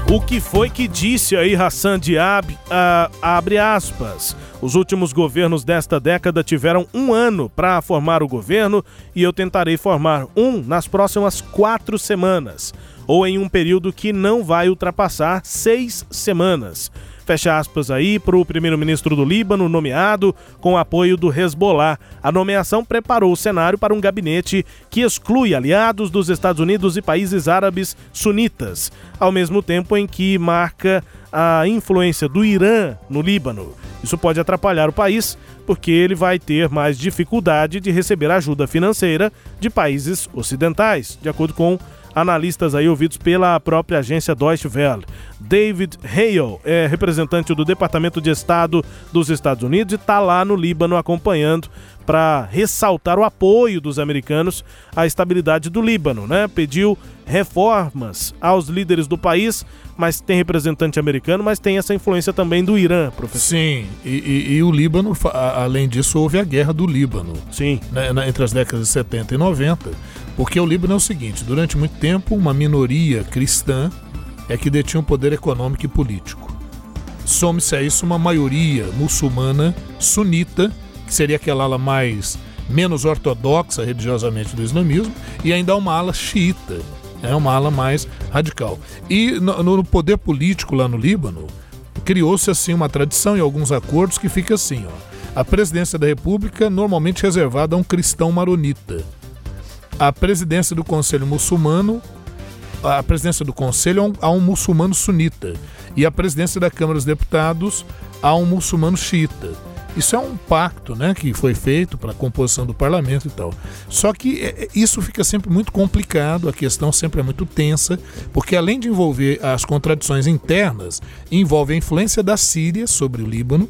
O que foi que disse aí Hassan Diab? Uh, abre aspas. Os últimos governos desta década tiveram um ano para formar o governo e eu tentarei formar um nas próximas quatro semanas ou em um período que não vai ultrapassar seis semanas. Fecha aspas aí para o primeiro-ministro do Líbano, nomeado com apoio do Hezbollah. A nomeação preparou o cenário para um gabinete que exclui aliados dos Estados Unidos e países árabes sunitas, ao mesmo tempo em que marca a influência do Irã no Líbano. Isso pode atrapalhar o país, porque ele vai ter mais dificuldade de receber ajuda financeira de países ocidentais, de acordo com analistas aí ouvidos pela própria agência Deutsche Welle. David Hale é representante do Departamento de Estado dos Estados Unidos e está lá no Líbano acompanhando para ressaltar o apoio dos americanos à estabilidade do Líbano, né? Pediu reformas aos líderes do país, mas tem representante americano, mas tem essa influência também do Irã, professor. Sim, e, e, e o Líbano, além disso, houve a guerra do Líbano. Sim. Né, entre as décadas de 70 e 90 porque o Líbano é o seguinte: durante muito tempo, uma minoria cristã é que detinha o poder econômico e político. Some-se a isso uma maioria muçulmana sunita, que seria aquela ala mais menos ortodoxa religiosamente do islamismo, e ainda uma ala xiita, é uma ala mais radical. E no, no poder político lá no Líbano, criou-se assim uma tradição e alguns acordos que fica assim, ó. A presidência da República normalmente reservada a um cristão maronita a presidência do Conselho Muçulmano, a presidência do Conselho a um muçulmano sunita e a presidência da Câmara dos Deputados a um muçulmano xiita. Isso é um pacto né, que foi feito para a composição do parlamento e tal. Só que é, é, isso fica sempre muito complicado, a questão sempre é muito tensa, porque além de envolver as contradições internas, envolve a influência da Síria sobre o Líbano,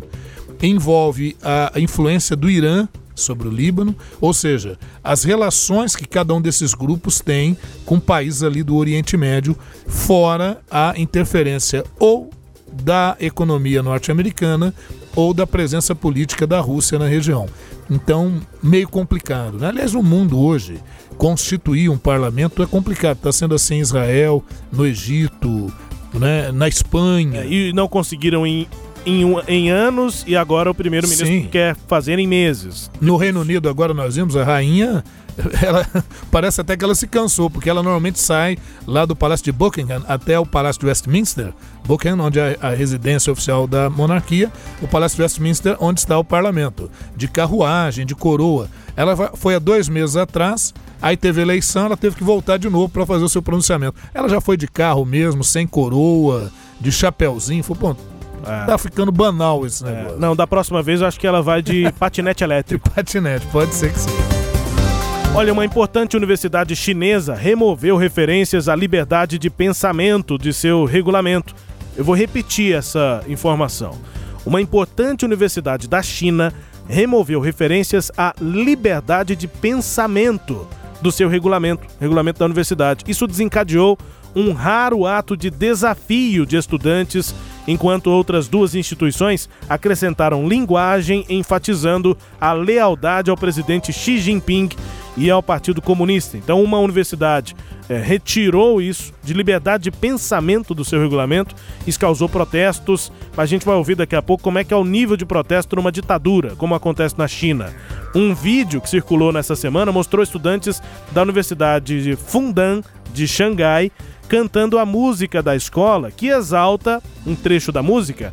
envolve a influência do Irã sobre o Líbano, ou seja, as relações que cada um desses grupos tem com países ali do Oriente Médio, fora a interferência ou da economia norte-americana ou da presença política da Rússia na região. Então, meio complicado. Né? Aliás, no mundo hoje, constituir um parlamento é complicado. Está sendo assim em Israel, no Egito, né? na Espanha. É, e não conseguiram em, em, um- em anos e agora o primeiro-ministro quer fazer em meses. No Reino Unido, agora nós vimos a rainha, ela parece até que ela se cansou, porque ela normalmente sai lá do Palácio de Buckingham até o Palácio de Westminster, Buckingham, onde é a residência oficial da monarquia, o Palácio de Westminster, onde está o parlamento, de carruagem, de coroa. Ela foi há dois meses atrás, aí teve eleição, ela teve que voltar de novo para fazer o seu pronunciamento. Ela já foi de carro mesmo, sem coroa, de chapéuzinho, falou, pô, tá ficando banal esse negócio. Não, da próxima vez eu acho que ela vai de patinete elétrico. patinete, pode ser que sim. Olha, uma importante universidade chinesa removeu referências à liberdade de pensamento de seu regulamento. Eu vou repetir essa informação. Uma importante universidade da China removeu referências à liberdade de pensamento do seu regulamento, regulamento da universidade. Isso desencadeou um raro ato de desafio de estudantes, enquanto outras duas instituições acrescentaram linguagem enfatizando a lealdade ao presidente Xi Jinping e ao Partido Comunista. Então, uma universidade eh, retirou isso de liberdade de pensamento do seu regulamento. Isso causou protestos. A gente vai ouvir daqui a pouco como é que é o nível de protesto numa ditadura, como acontece na China. Um vídeo que circulou nessa semana mostrou estudantes da Universidade de Fundan de Xangai cantando a música da escola que exalta um trecho da música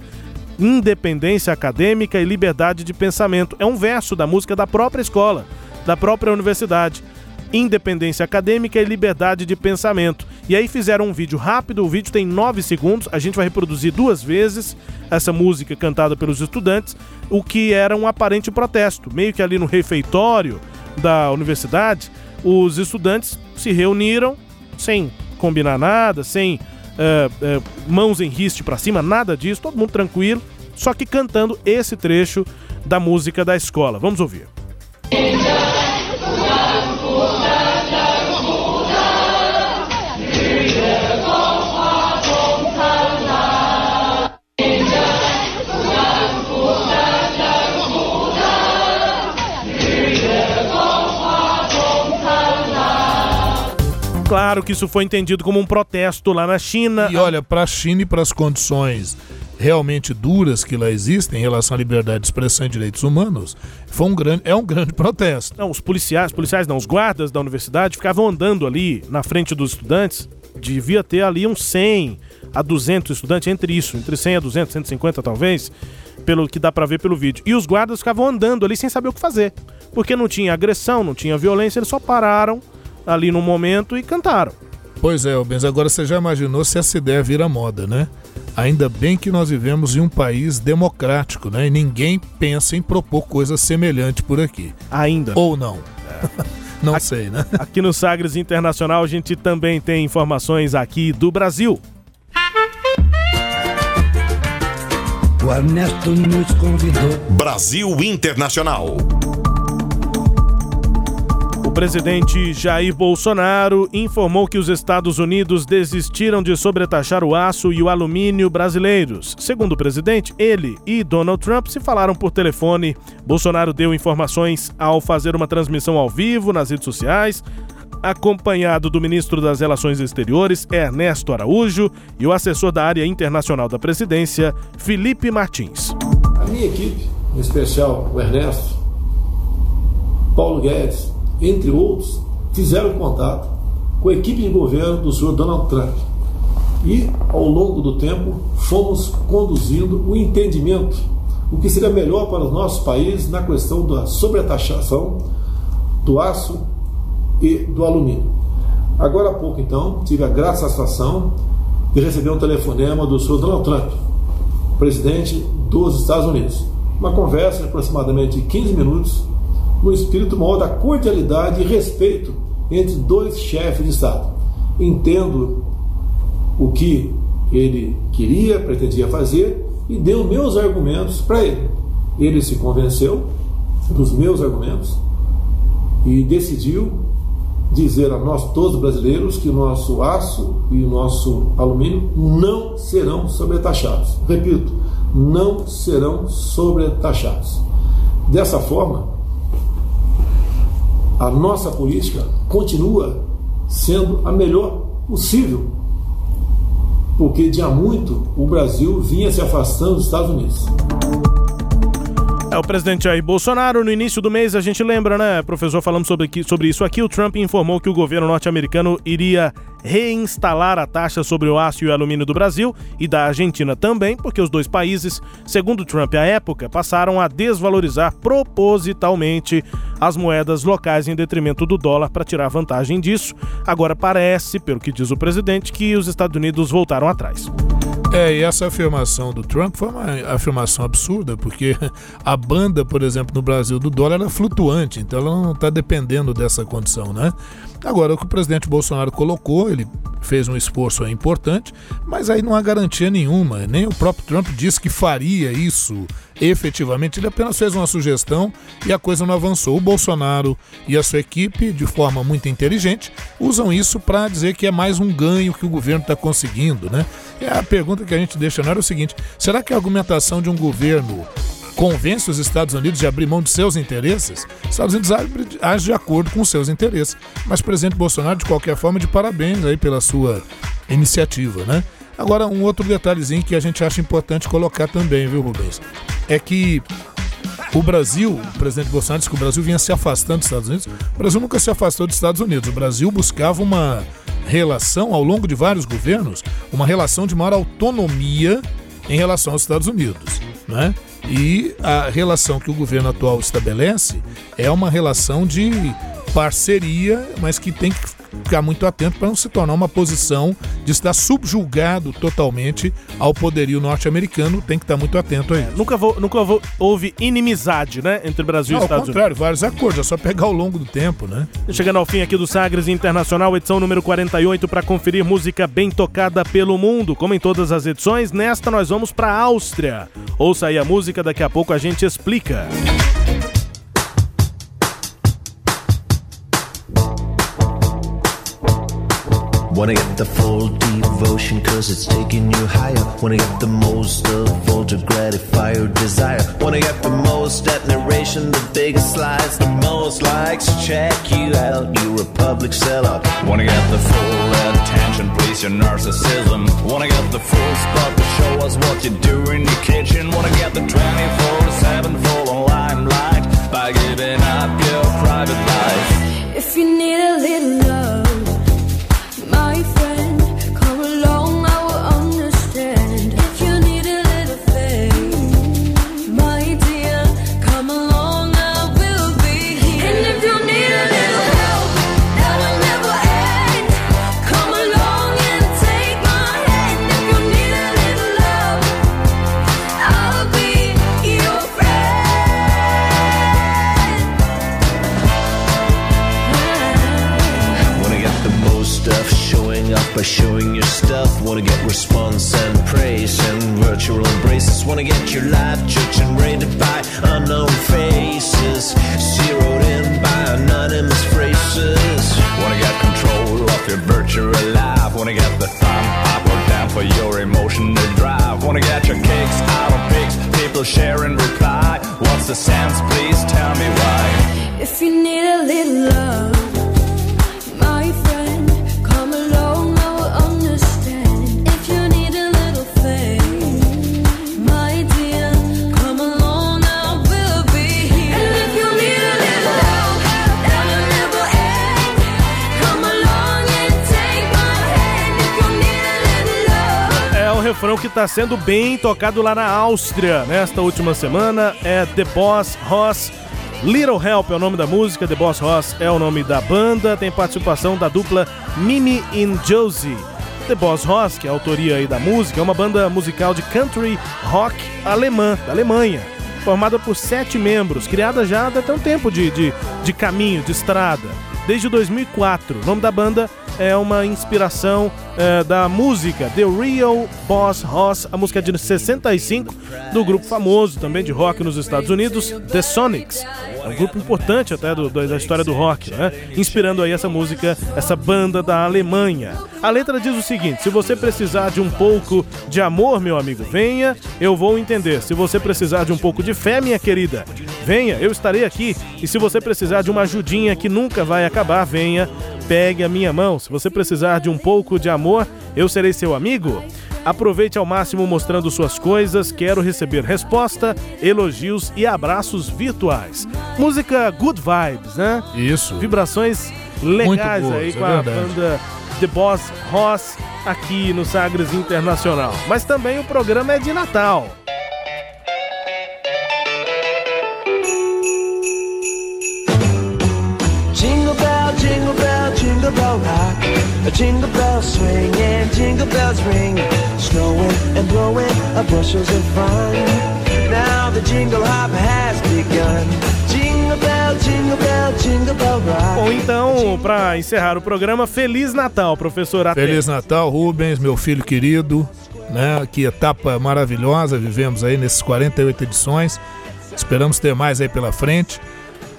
independência acadêmica e liberdade de pensamento. É um verso da música da própria escola, da própria universidade. Independência acadêmica e liberdade de pensamento. E aí fizeram um vídeo rápido, o vídeo tem nove segundos, a gente vai reproduzir duas vezes essa música cantada pelos estudantes, o que era um aparente protesto. Meio que ali no refeitório da universidade, os estudantes se reuniram sem combinar nada, sem é, é, mãos em riste pra cima, nada disso, todo mundo tranquilo, só que cantando esse trecho da música da escola. Vamos ouvir. Claro que isso foi entendido como um protesto lá na China. E olha, para a China e para as condições realmente duras que lá existem em relação à liberdade de expressão e direitos humanos, foi um grande, é um grande protesto. Não, os policiais, policiais não, os guardas da universidade ficavam andando ali na frente dos estudantes. Devia ter ali uns 100 a 200 estudantes, entre isso, entre 100 a 200, 150 talvez, pelo que dá pra ver pelo vídeo. E os guardas ficavam andando ali sem saber o que fazer, porque não tinha agressão, não tinha violência, eles só pararam ali no momento e cantaram. Pois é, Rubens, agora você já imaginou se essa ideia vira moda, né? Ainda bem que nós vivemos em um país democrático, né? E ninguém pensa em propor coisa semelhante por aqui. Ainda. Ou não. não sei, né? Aqui no Sagres Internacional a gente também tem informações aqui do Brasil. O Ernesto nos convidou. Brasil Internacional. Presidente Jair Bolsonaro informou que os Estados Unidos desistiram de sobretaxar o aço e o alumínio brasileiros. Segundo o presidente, ele e Donald Trump se falaram por telefone. Bolsonaro deu informações ao fazer uma transmissão ao vivo nas redes sociais, acompanhado do ministro das Relações Exteriores, Ernesto Araújo, e o assessor da área internacional da presidência, Felipe Martins. A minha equipe, em especial o Ernesto, Paulo Guedes, entre outros, fizeram contato com a equipe de governo do senhor Donald Trump. E, ao longo do tempo, fomos conduzindo o entendimento, o que seria melhor para os nossos países na questão da sobretaxação do aço e do alumínio. Agora há pouco, então, tive a grata satisfação de receber um telefonema do senhor Donald Trump, presidente dos Estados Unidos. Uma conversa de aproximadamente 15 minutos, no espírito maior da cordialidade e respeito entre dois chefes de Estado. Entendo o que ele queria, pretendia fazer e deu meus argumentos para ele. Ele se convenceu dos meus argumentos e decidiu dizer a nós todos brasileiros que o nosso aço e o nosso alumínio não serão sobretaxados. Repito, não serão sobretaxados. Dessa forma, a nossa política continua sendo a melhor possível, porque de há muito o Brasil vinha se afastando dos Estados Unidos. É o presidente Jair Bolsonaro. No início do mês, a gente lembra, né, professor, falamos sobre, sobre isso aqui. O Trump informou que o governo norte-americano iria reinstalar a taxa sobre o aço e o alumínio do Brasil e da Argentina também, porque os dois países, segundo Trump à época, passaram a desvalorizar propositalmente as moedas locais em detrimento do dólar para tirar vantagem disso. Agora parece, pelo que diz o presidente, que os Estados Unidos voltaram atrás. É, e essa afirmação do Trump foi uma afirmação absurda, porque a banda, por exemplo, no Brasil do dólar era flutuante, então ela não está dependendo dessa condição, né? Agora, o que o presidente Bolsonaro colocou, ele fez um esforço importante, mas aí não há garantia nenhuma. Nem o próprio Trump disse que faria isso efetivamente. Ele apenas fez uma sugestão e a coisa não avançou. O Bolsonaro e a sua equipe, de forma muito inteligente, usam isso para dizer que é mais um ganho que o governo está conseguindo, né? E a pergunta que a gente deixa não era o seguinte: será que a argumentação de um governo convence os Estados Unidos de abrir mão de seus interesses, os Estados Unidos agem de acordo com seus interesses. Mas o presidente Bolsonaro, de qualquer forma, de parabéns aí pela sua iniciativa, né? Agora, um outro detalhezinho que a gente acha importante colocar também, viu, Rubens? É que o Brasil, o presidente Bolsonaro disse que o Brasil vinha se afastando dos Estados Unidos. O Brasil nunca se afastou dos Estados Unidos. O Brasil buscava uma relação, ao longo de vários governos, uma relação de maior autonomia em relação aos Estados Unidos. Né? E a relação que o governo atual estabelece é uma relação de parceria, mas que tem que ficar muito atento para não se tornar uma posição de estar subjugado totalmente ao poderio norte-americano. Tem que estar muito atento a isso. Nunca, vou, nunca vou, houve inimizade, né, entre Brasil não, e Estados Unidos. Ao contrário, Unidos. vários acordos, é só pegar ao longo do tempo, né? Chegando ao fim aqui do Sagres Internacional, edição número 48, para conferir música bem tocada pelo mundo. Como em todas as edições, nesta nós vamos para a Áustria. Ouça aí a música, daqui a pouco a gente explica. Wanna get the full devotion cause it's taking you higher. Wanna get the most of all to gratify your desire. Wanna get the most admiration, the biggest slides, the most likes. Check you out, you're a public sellout. Wanna get the full attention, please your narcissism. Wanna get the full spot to show us what you do in your kitchen. Wanna get the 24-7 full on limelight by giving up your private life. If you need a little love, by showing your stuff. Wanna get response and praise and virtual embraces. Wanna get your life judged and rated by unknown faces. Zeroed in by anonymous phrases. Wanna get control of your virtual life. Wanna get the thumb up or down for your emotional drive. Wanna get your kicks out of pics. People share and reply. What's the sense? Please tell me why. If you need a little love, que está sendo bem tocado lá na Áustria nesta última semana. É The Boss Ross. Little Help é o nome da música, The Boss Ross é o nome da banda, tem participação da dupla Mimi and Josie. The Boss Ross, que é a autoria aí da música, é uma banda musical de country rock alemã, da Alemanha, formada por sete membros, criada já há até um tempo de, de, de caminho, de estrada, desde 2004. O nome da banda é uma inspiração é, da música The Real Boss Ross, a música de 65 do grupo famoso também de rock nos Estados Unidos, The Sonics. É um grupo importante até do- do- da história do rock, né? Inspirando aí essa música, essa banda da Alemanha. A letra diz o seguinte: se você precisar de um pouco de amor, meu amigo, venha, eu vou entender. Se você precisar de um pouco de fé, minha querida, venha, eu estarei aqui. E se você precisar de uma ajudinha que nunca vai acabar, venha, pegue a minha mão. Se você precisar de um pouco de amor, eu serei seu amigo. Aproveite ao máximo mostrando suas coisas. Quero receber resposta, elogios e abraços virtuais. Música Good Vibes, né? Isso. Vibrações legais boas, aí é com a verdade. banda The Boss Ross aqui no Sagres Internacional. Mas também o programa é de Natal. Jingle bell, jingle bell, jingle bell rock. A jingle bell swing and jingle bells ring. Snowing and blowing a bushels of fun. Now the jingle hop has begun. Jingle bell, jingle bell, jingle bell rock. Ou então, para encerrar o programa, Feliz Natal, professor Até. Feliz Natal, Rubens, meu filho querido. Né? Que etapa maravilhosa vivemos aí nesses 48 edições. Esperamos ter mais aí pela frente.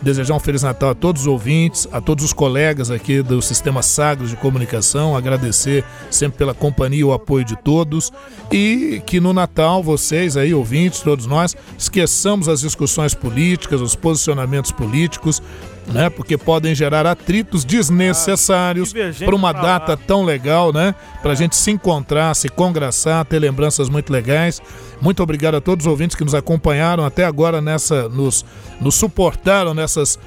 Desejar um Feliz Natal a todos os ouvintes, a todos os colegas aqui do Sistema Sagres de Comunicação, agradecer sempre pela companhia e o apoio de todos. E que no Natal vocês aí, ouvintes, todos nós, esqueçamos as discussões políticas, os posicionamentos políticos, né? Porque podem gerar atritos desnecessários divergente para uma data tão legal, né? Pra gente se encontrar, se congraçar, ter lembranças muito legais. Muito obrigado a todos os ouvintes que nos acompanharam até agora nessa, nos, nos suportaram nessas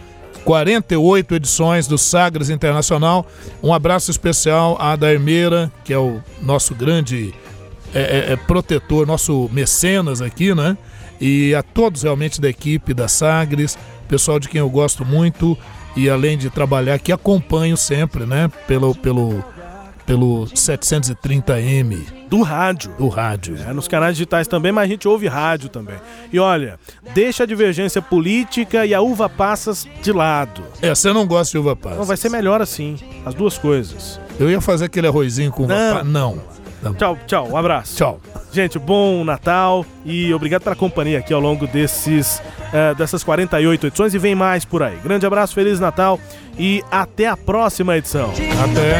48 edições do Sagres Internacional. Um abraço especial à Darmeira, que é o nosso grande é, é, é, protetor, nosso mecenas aqui, né? E a todos realmente da equipe da Sagres, pessoal de quem eu gosto muito e além de trabalhar que acompanho sempre, né? Pelo pelo pelo 730M do rádio. Do rádio. É, nos canais digitais também, mas a gente ouve rádio também. E olha, deixa a divergência política e a uva passas de lado. É, você não gosta de uva passa. Não, vai ser melhor assim, as duas coisas. Eu ia fazer aquele arrozinho com uva Não. passa. Não. Não. Tchau, tchau, um abraço. Tchau. Gente, bom Natal e obrigado pela companhia aqui ao longo desses, eh, dessas 48 edições e vem mais por aí. Grande abraço, Feliz Natal e até a próxima edição. Até.